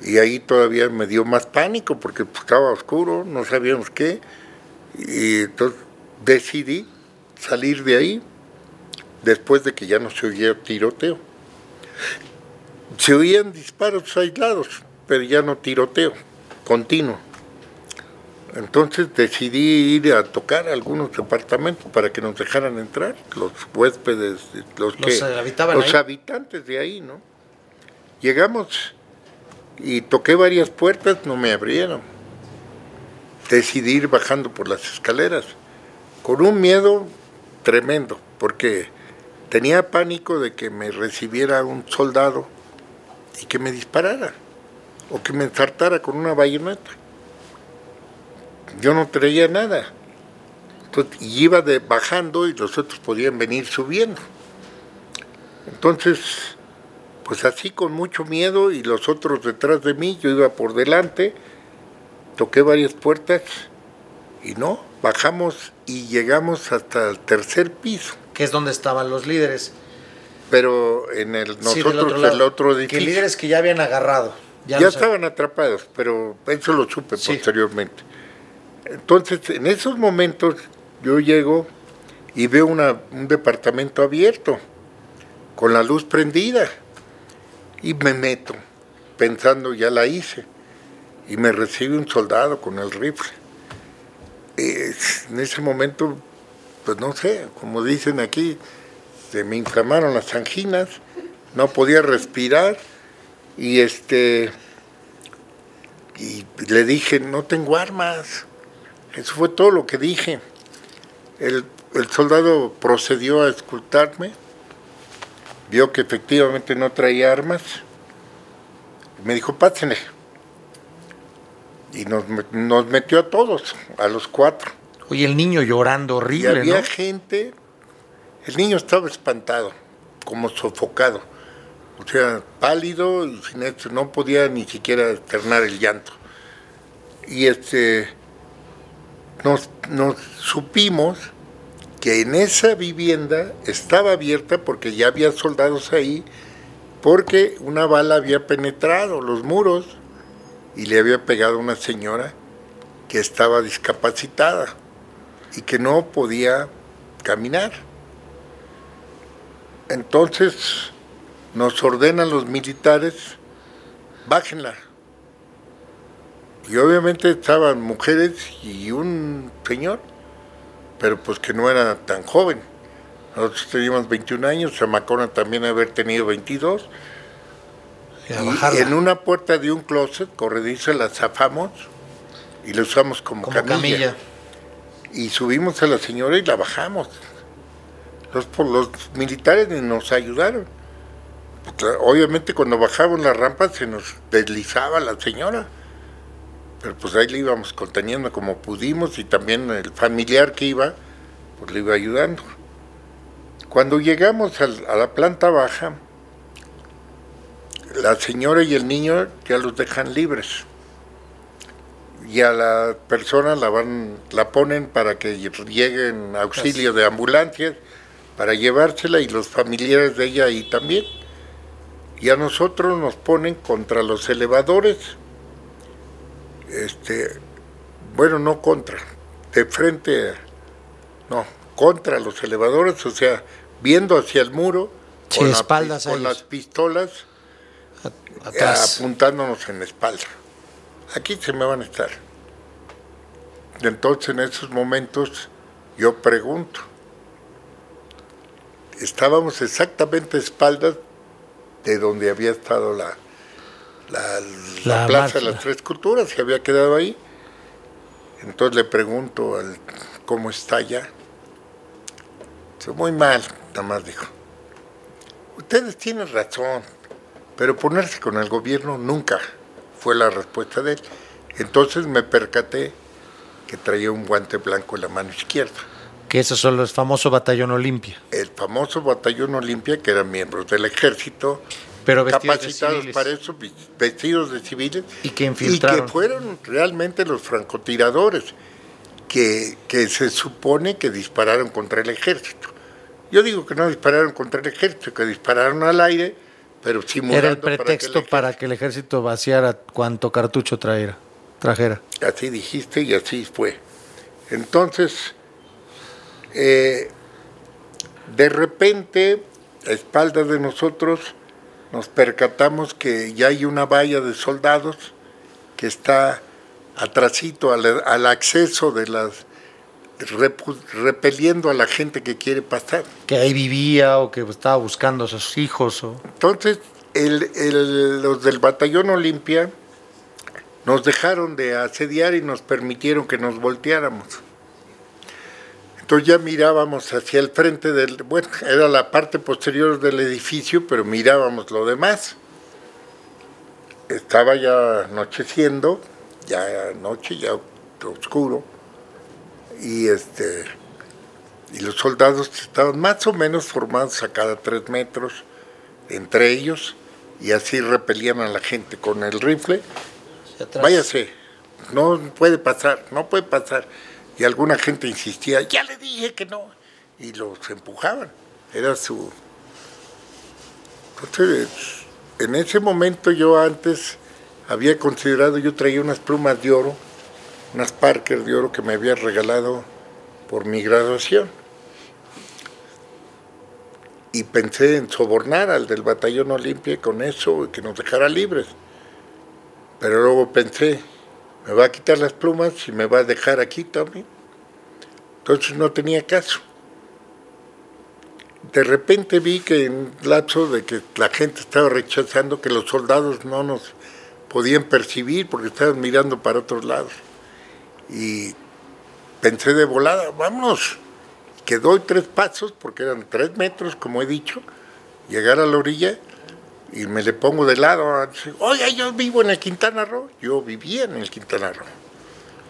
A: Y ahí todavía me dio más pánico porque pues, estaba oscuro, no sabíamos qué. Y entonces decidí salir de ahí después de que ya no se oía tiroteo. Se oían disparos aislados, pero ya no tiroteo, continuo. Entonces decidí ir a tocar a algunos departamentos para que nos dejaran entrar, los huéspedes, los, que los habitantes de ahí, ¿no? Llegamos y toqué varias puertas, no me abrieron. Decidí ir bajando por las escaleras, con un miedo tremendo, porque tenía pánico de que me recibiera un soldado y que me disparara, o que me ensartara con una bayoneta yo no traía nada. Entonces, y iba de, bajando y los otros podían venir subiendo. Entonces, pues así con mucho miedo y los otros detrás de mí, yo iba por delante, toqué varias puertas y no, bajamos y llegamos hasta el tercer piso.
B: Que es donde estaban los líderes.
A: Pero en el nosotros el otro edificio.
B: Que líderes que ya habían agarrado.
A: Ya, estaban atrapados, pero eso lo supe posteriormente. Entonces, en esos momentos yo llego y veo un departamento abierto, con la luz prendida, y me meto, pensando, ya la hice, y me recibe un soldado con el rifle. en ese momento, pues no sé, como dicen aquí, se me inflamaron las anginas, no podía respirar, y este, y le dije, no tengo armas eso fue todo lo que dije. El, soldado procedió a escultarme, vio que efectivamente no traía armas, me dijo, pásenle. Y nos, metió a todos, a los cuatro.
B: Oye, el niño llorando horrible.
A: Y había gente, el niño estaba espantado, como sofocado. O sea, pálido y sin esto, no podía ni siquiera externar el llanto. Y este nos, supimos que en esa vivienda estaba abierta porque ya había soldados ahí, porque una bala había penetrado los muros y le había pegado a una señora que estaba discapacitada y que no podía caminar. Entonces nos ordenan los militares, bájenla. Y obviamente estaban mujeres y un señor. pero pues que no era tan joven. Nosotros teníamos 21 años, Chamacona también haber tenido 22. Y, en una puerta de un closet corredizo la zafamos y la usamos como, camilla. Y subimos a la señora y la bajamos. Los, los militares nos ayudaron. obviamente cuando bajamos la rampa se nos deslizaba la señora. Pero pues ahí le íbamos conteniendo como pudimos y también el familiar que iba, pues le iba ayudando. Cuando llegamos a la planta baja, la señora y el niño ya los dejan libres. Y a la persona la van, la ponen para que lleguen auxilio de ambulancias para llevársela y los familiares de ella ahí también. Y a nosotros nos ponen contra los elevadores, este, bueno, no contra, de frente, no, contra los elevadores, o sea, viendo hacia el muro,
B: con, espaldas
A: con las pistolas apuntándonos en la espalda. Aquí se me van a estar. Entonces en esos momentos yo pregunto, estábamos exactamente a espaldas de donde había estado la, la, Plaza de las Tres Culturas, se había quedado ahí. Entonces le pregunto al, cómo está ya. Muy mal, nada más dijo. Ustedes tienen razón, pero ponerse con el gobierno nunca fue la respuesta de él. Entonces me percaté que traía un guante blanco en la mano izquierda.
B: Que esos son los famosos Batallón Olimpia.
A: El famoso Batallón Olimpia, que eran miembros del ejército,
B: pero
A: capacitados para eso, vestidos de civiles,
B: y que infiltraron.
A: Y que fueron realmente los francotiradores, que, que se supone que dispararon contra el ejército. Yo digo que no dispararon contra el ejército, que dispararon al aire pero
B: Era el pretexto para que, el ejército vaciara cuanto cartucho traera, trajera.
A: Así dijiste y así fue. Entonces, eh, de repente, a espaldas de nosotros, nos percatamos que ya hay una valla de soldados que está atrasito al, al acceso de las repeliendo a la gente que quiere pasar.
B: Que ahí vivía o que estaba buscando a sus hijos. O...
A: Entonces, los del batallón Olimpia nos dejaron de asediar y nos permitieron que nos volteáramos. Entonces ya mirábamos hacia el frente del, bueno, era la parte posterior del edificio, pero mirábamos lo demás. Estaba ya anocheciendo, ya noche, ya oscuro y este y los soldados estaban más o menos formados a cada tres metros entre ellos y así repelían a la gente con el rifle. Váyase, no puede pasar, no puede pasar. Y alguna gente insistía, ya le dije que no, y los empujaban. Era su... Entonces, en ese momento yo antes había considerado, yo traía unas plumas de oro, unas Parker de oro que me había regalado por mi graduación. Y pensé en sobornar al del batallón Olimpia con eso y que nos dejara libres. Pero luego pensé, me va a quitar las plumas y me va a dejar aquí también. Entonces no tenía caso. De repente vi que en lapso de que la gente estaba rechazando que los soldados no nos podían percibir porque estaban mirando para otros lados y pensé de volada, vamos, que doy tres pasos, porque eran tres metros, como he dicho, llegar a la orilla y me le pongo de lado. Oiga, yo vivo en el Quintana Roo. Yo vivía en el Quintana Roo.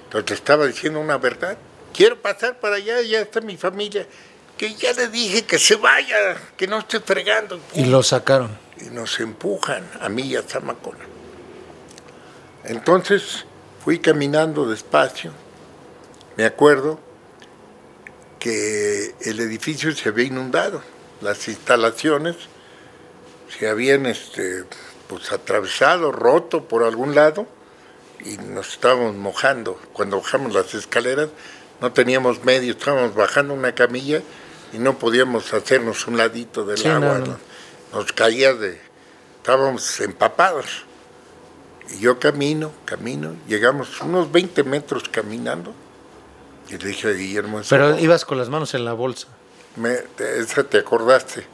A: Entonces estaba diciendo una verdad. Quiero pasar para allá, ya está mi familia. Que ya le dije que se vaya, que no esté fregando.
B: Y lo sacaron.
A: Y nos empujan a mí y a Zamacona. Entonces Fui caminando despacio. Me acuerdo que el edificio se había inundado, las instalaciones se habían este, pues, atravesado, roto por algún lado y nos estábamos mojando. Cuando bajamos las escaleras no teníamos medio, estábamos bajando una camilla y no podíamos hacernos un ladito del agua. Nos caía de... estábamos empapados. Y yo camino, camino, llegamos unos 20 metros caminando Y le dije a Guillermo...
B: Pero
A: no".
B: ibas con las manos en la bolsa.
A: Me, esa te acordaste.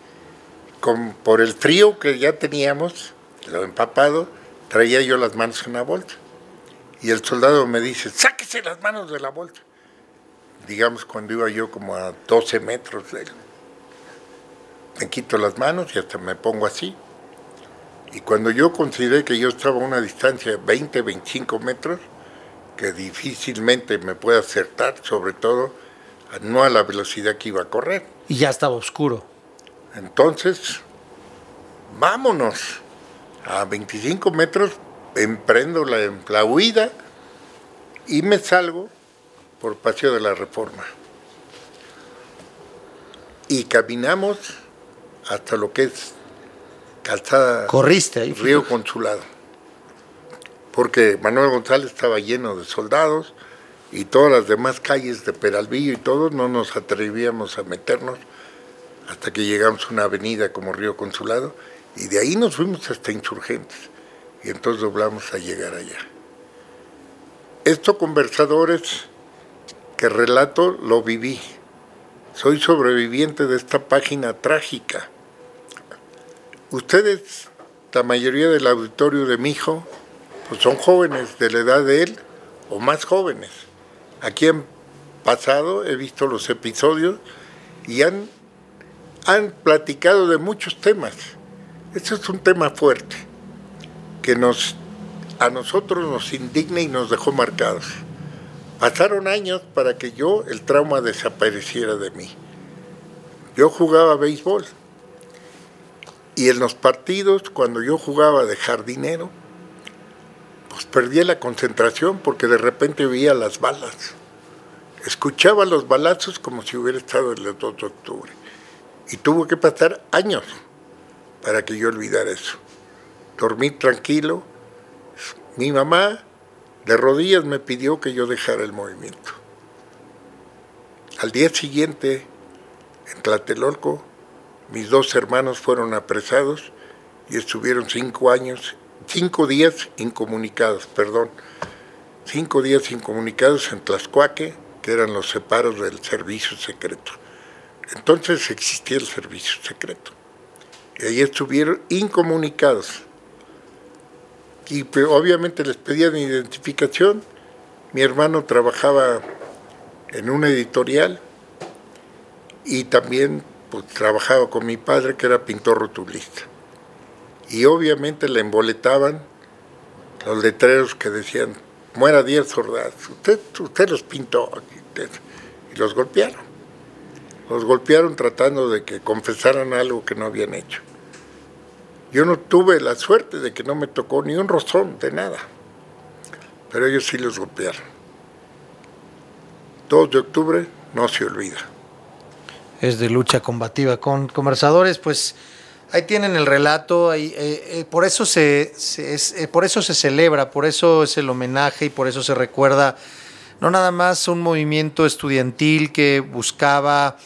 A: Con, por el frío que ya teníamos, lo empapado, traía yo las manos en la bolsa. Y el soldado me dice, sáquese las manos de la bolsa. Digamos, cuando iba yo como a 12 metros de él. Me quito las manos y hasta me pongo así. Y cuando yo consideré que yo estaba a una distancia de 20, 25 metros, que difícilmente me puede acertar, sobre todo no a la velocidad que iba a correr.
B: Y ya estaba oscuro.
A: Entonces, vámonos. A 25 metros emprendo la, la huida y me salgo por Paseo de la Reforma. Y caminamos hasta lo que es calzada
B: Corriste ahí.
A: Río Consulado. Porque Manuel González estaba lleno de soldados y todas las demás calles de Peralvillo y todo, no nos atrevíamos a meternos hasta que llegamos a una avenida como Río Consulado y de ahí nos fuimos hasta Insurgentes y entonces doblamos a llegar allá. Estos conversadores que relato lo viví. Soy sobreviviente de esta página trágica. Ustedes, la mayoría del auditorio de mi hijo, pues son jóvenes de la edad de él o más jóvenes. Aquí han pasado, he visto los episodios y han, han platicado de muchos temas. Este es un tema fuerte que nos, a nosotros nos indigna y nos dejó marcados. Pasaron años para que yo, el trauma desapareciera de mí. Yo jugaba béisbol y en los partidos, cuando yo jugaba de jardinero, pues perdía la concentración porque de repente veía las balas. Escuchaba los balazos como si hubiera estado el 2 de octubre. Y tuvo que pasar años para que yo olvidara eso. Dormí tranquilo. Mi mamá de rodillas me pidió que yo dejara el movimiento. Al día siguiente, en Tlatelolco, mis dos hermanos fueron apresados y estuvieron cinco años, cinco días incomunicados, perdón, cinco días incomunicados en Tlaxcuaque, que eran los separos del servicio secreto. Entonces existía el servicio secreto. Y ahí estuvieron incomunicados. Y obviamente les pedían identificación. Mi hermano trabajaba en una editorial y también pues, trabajaba con mi padre que era pintor rotulista. Y obviamente le emboletaban los letreros que decían, muera 10 soldados, usted, usted los pintó y los golpearon. Los golpearon tratando de que confesaran algo que no habían hecho. Yo no tuve la suerte de que no me tocó ni un rozón de nada, pero ellos sí los golpearon. 2 de octubre no se olvida.
B: Es de lucha combativa. Con conversadores, pues ahí tienen el relato, ahí, eh, eh, por, eso se, es- eh, por eso se celebra, por eso es el homenaje y por eso se recuerda no nada más un movimiento estudiantil que buscaba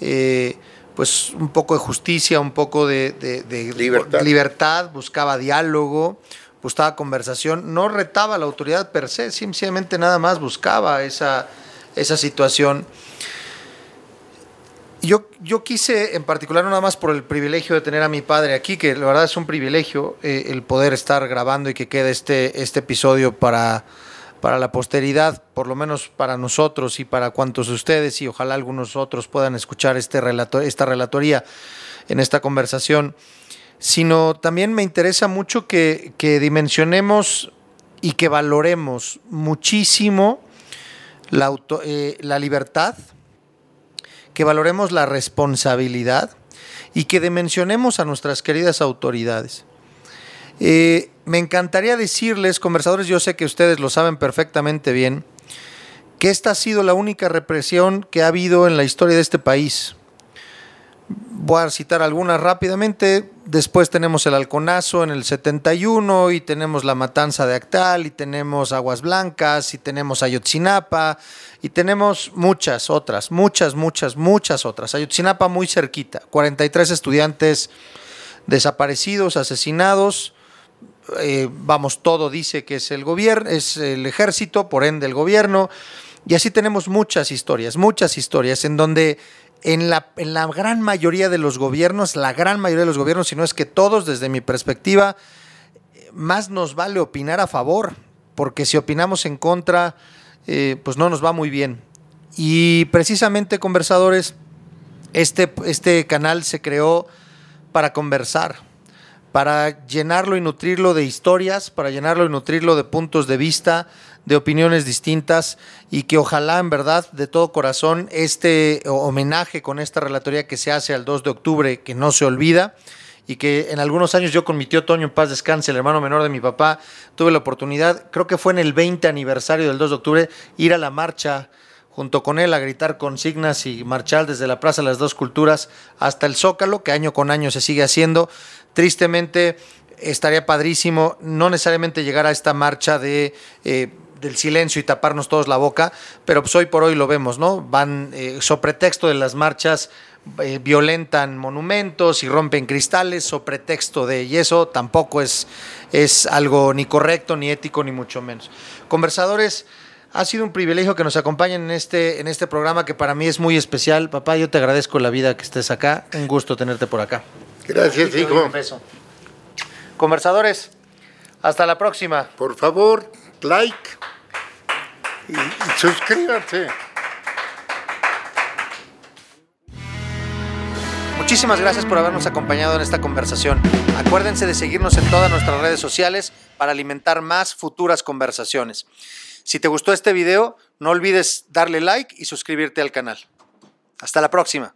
B: eh, pues un poco de justicia, un poco de, de- de-
A: Libertad.
B: libertad, buscaba diálogo, buscaba conversación, no retaba a la autoridad per se, simplemente nada más buscaba esa, esa situación. Yo, yo quise, en particular, no nada más por el privilegio de tener a mi padre aquí, que la verdad es un privilegio eh, el poder estar grabando y que quede este, este episodio para, para la posteridad, por lo menos para nosotros y para cuantos de ustedes, y ojalá algunos otros puedan escuchar este relato, esta relatoría en esta conversación, sino también me interesa mucho que, que dimensionemos y que valoremos muchísimo la, eh, la libertad, que valoremos la responsabilidad y que dimensionemos a nuestras queridas autoridades. Eh, me encantaría decirles, conversadores, yo sé que ustedes lo saben perfectamente bien, que esta ha sido la única represión que ha habido en la historia de este país. Voy a citar algunas rápidamente. Después tenemos el Halconazo en el 71 y tenemos la matanza de Actal y tenemos Aguas Blancas y tenemos Ayotzinapa y tenemos muchas otras, muchas, muchas, muchas otras. Ayotzinapa muy cerquita, 43 estudiantes desaparecidos, asesinados. Eh, vamos, todo dice que es el gobierno, es el ejército, por ende el gobierno. Y así tenemos muchas historias, muchas historias en donde en la, en la gran mayoría de los gobiernos, la gran mayoría de los gobiernos, si no es que todos, desde mi perspectiva, más nos vale opinar a favor, porque si opinamos en contra, eh, pues no nos va muy bien. Y precisamente, conversadores, este, este canal se creó para conversar, para llenarlo y nutrirlo de historias, para llenarlo y nutrirlo de puntos de vista, de opiniones distintas y que ojalá en verdad de todo corazón este homenaje con esta relatoría que se hace al 2 de octubre, que no se olvida, y que en algunos años yo con mi tío Toño en paz descanse, el hermano menor de mi papá, tuve la oportunidad, creo que fue en el 20 aniversario del 2 de octubre, ir a la marcha junto con él a gritar consignas y marchar desde la Plaza de las Dos Culturas hasta el Zócalo, que año con año se sigue haciendo. Tristemente, estaría padrísimo no necesariamente llegar a esta marcha de... Eh, del silencio y taparnos todos la boca, pero pues hoy por hoy lo vemos, ¿no? Van, eh, sobre pretexto de las marchas, eh, violentan monumentos y rompen cristales o pretexto de, y eso tampoco es, es algo ni correcto, ni ético, ni mucho menos. Conversadores, ha sido un privilegio que nos acompañen en este, en este programa que para mí es muy especial. Papá, yo te agradezco la vida que estés acá. Un gusto tenerte por acá.
A: Gracias, hijo.
B: Conversadores, hasta la próxima.
A: Por favor, like y, y suscríbanse.
B: Muchísimas gracias por habernos acompañado en esta conversación. Acuérdense de seguirnos en todas nuestras redes sociales para alimentar más futuras conversaciones. Si te gustó este video, no olvides darle like y suscribirte al canal. Hasta la próxima.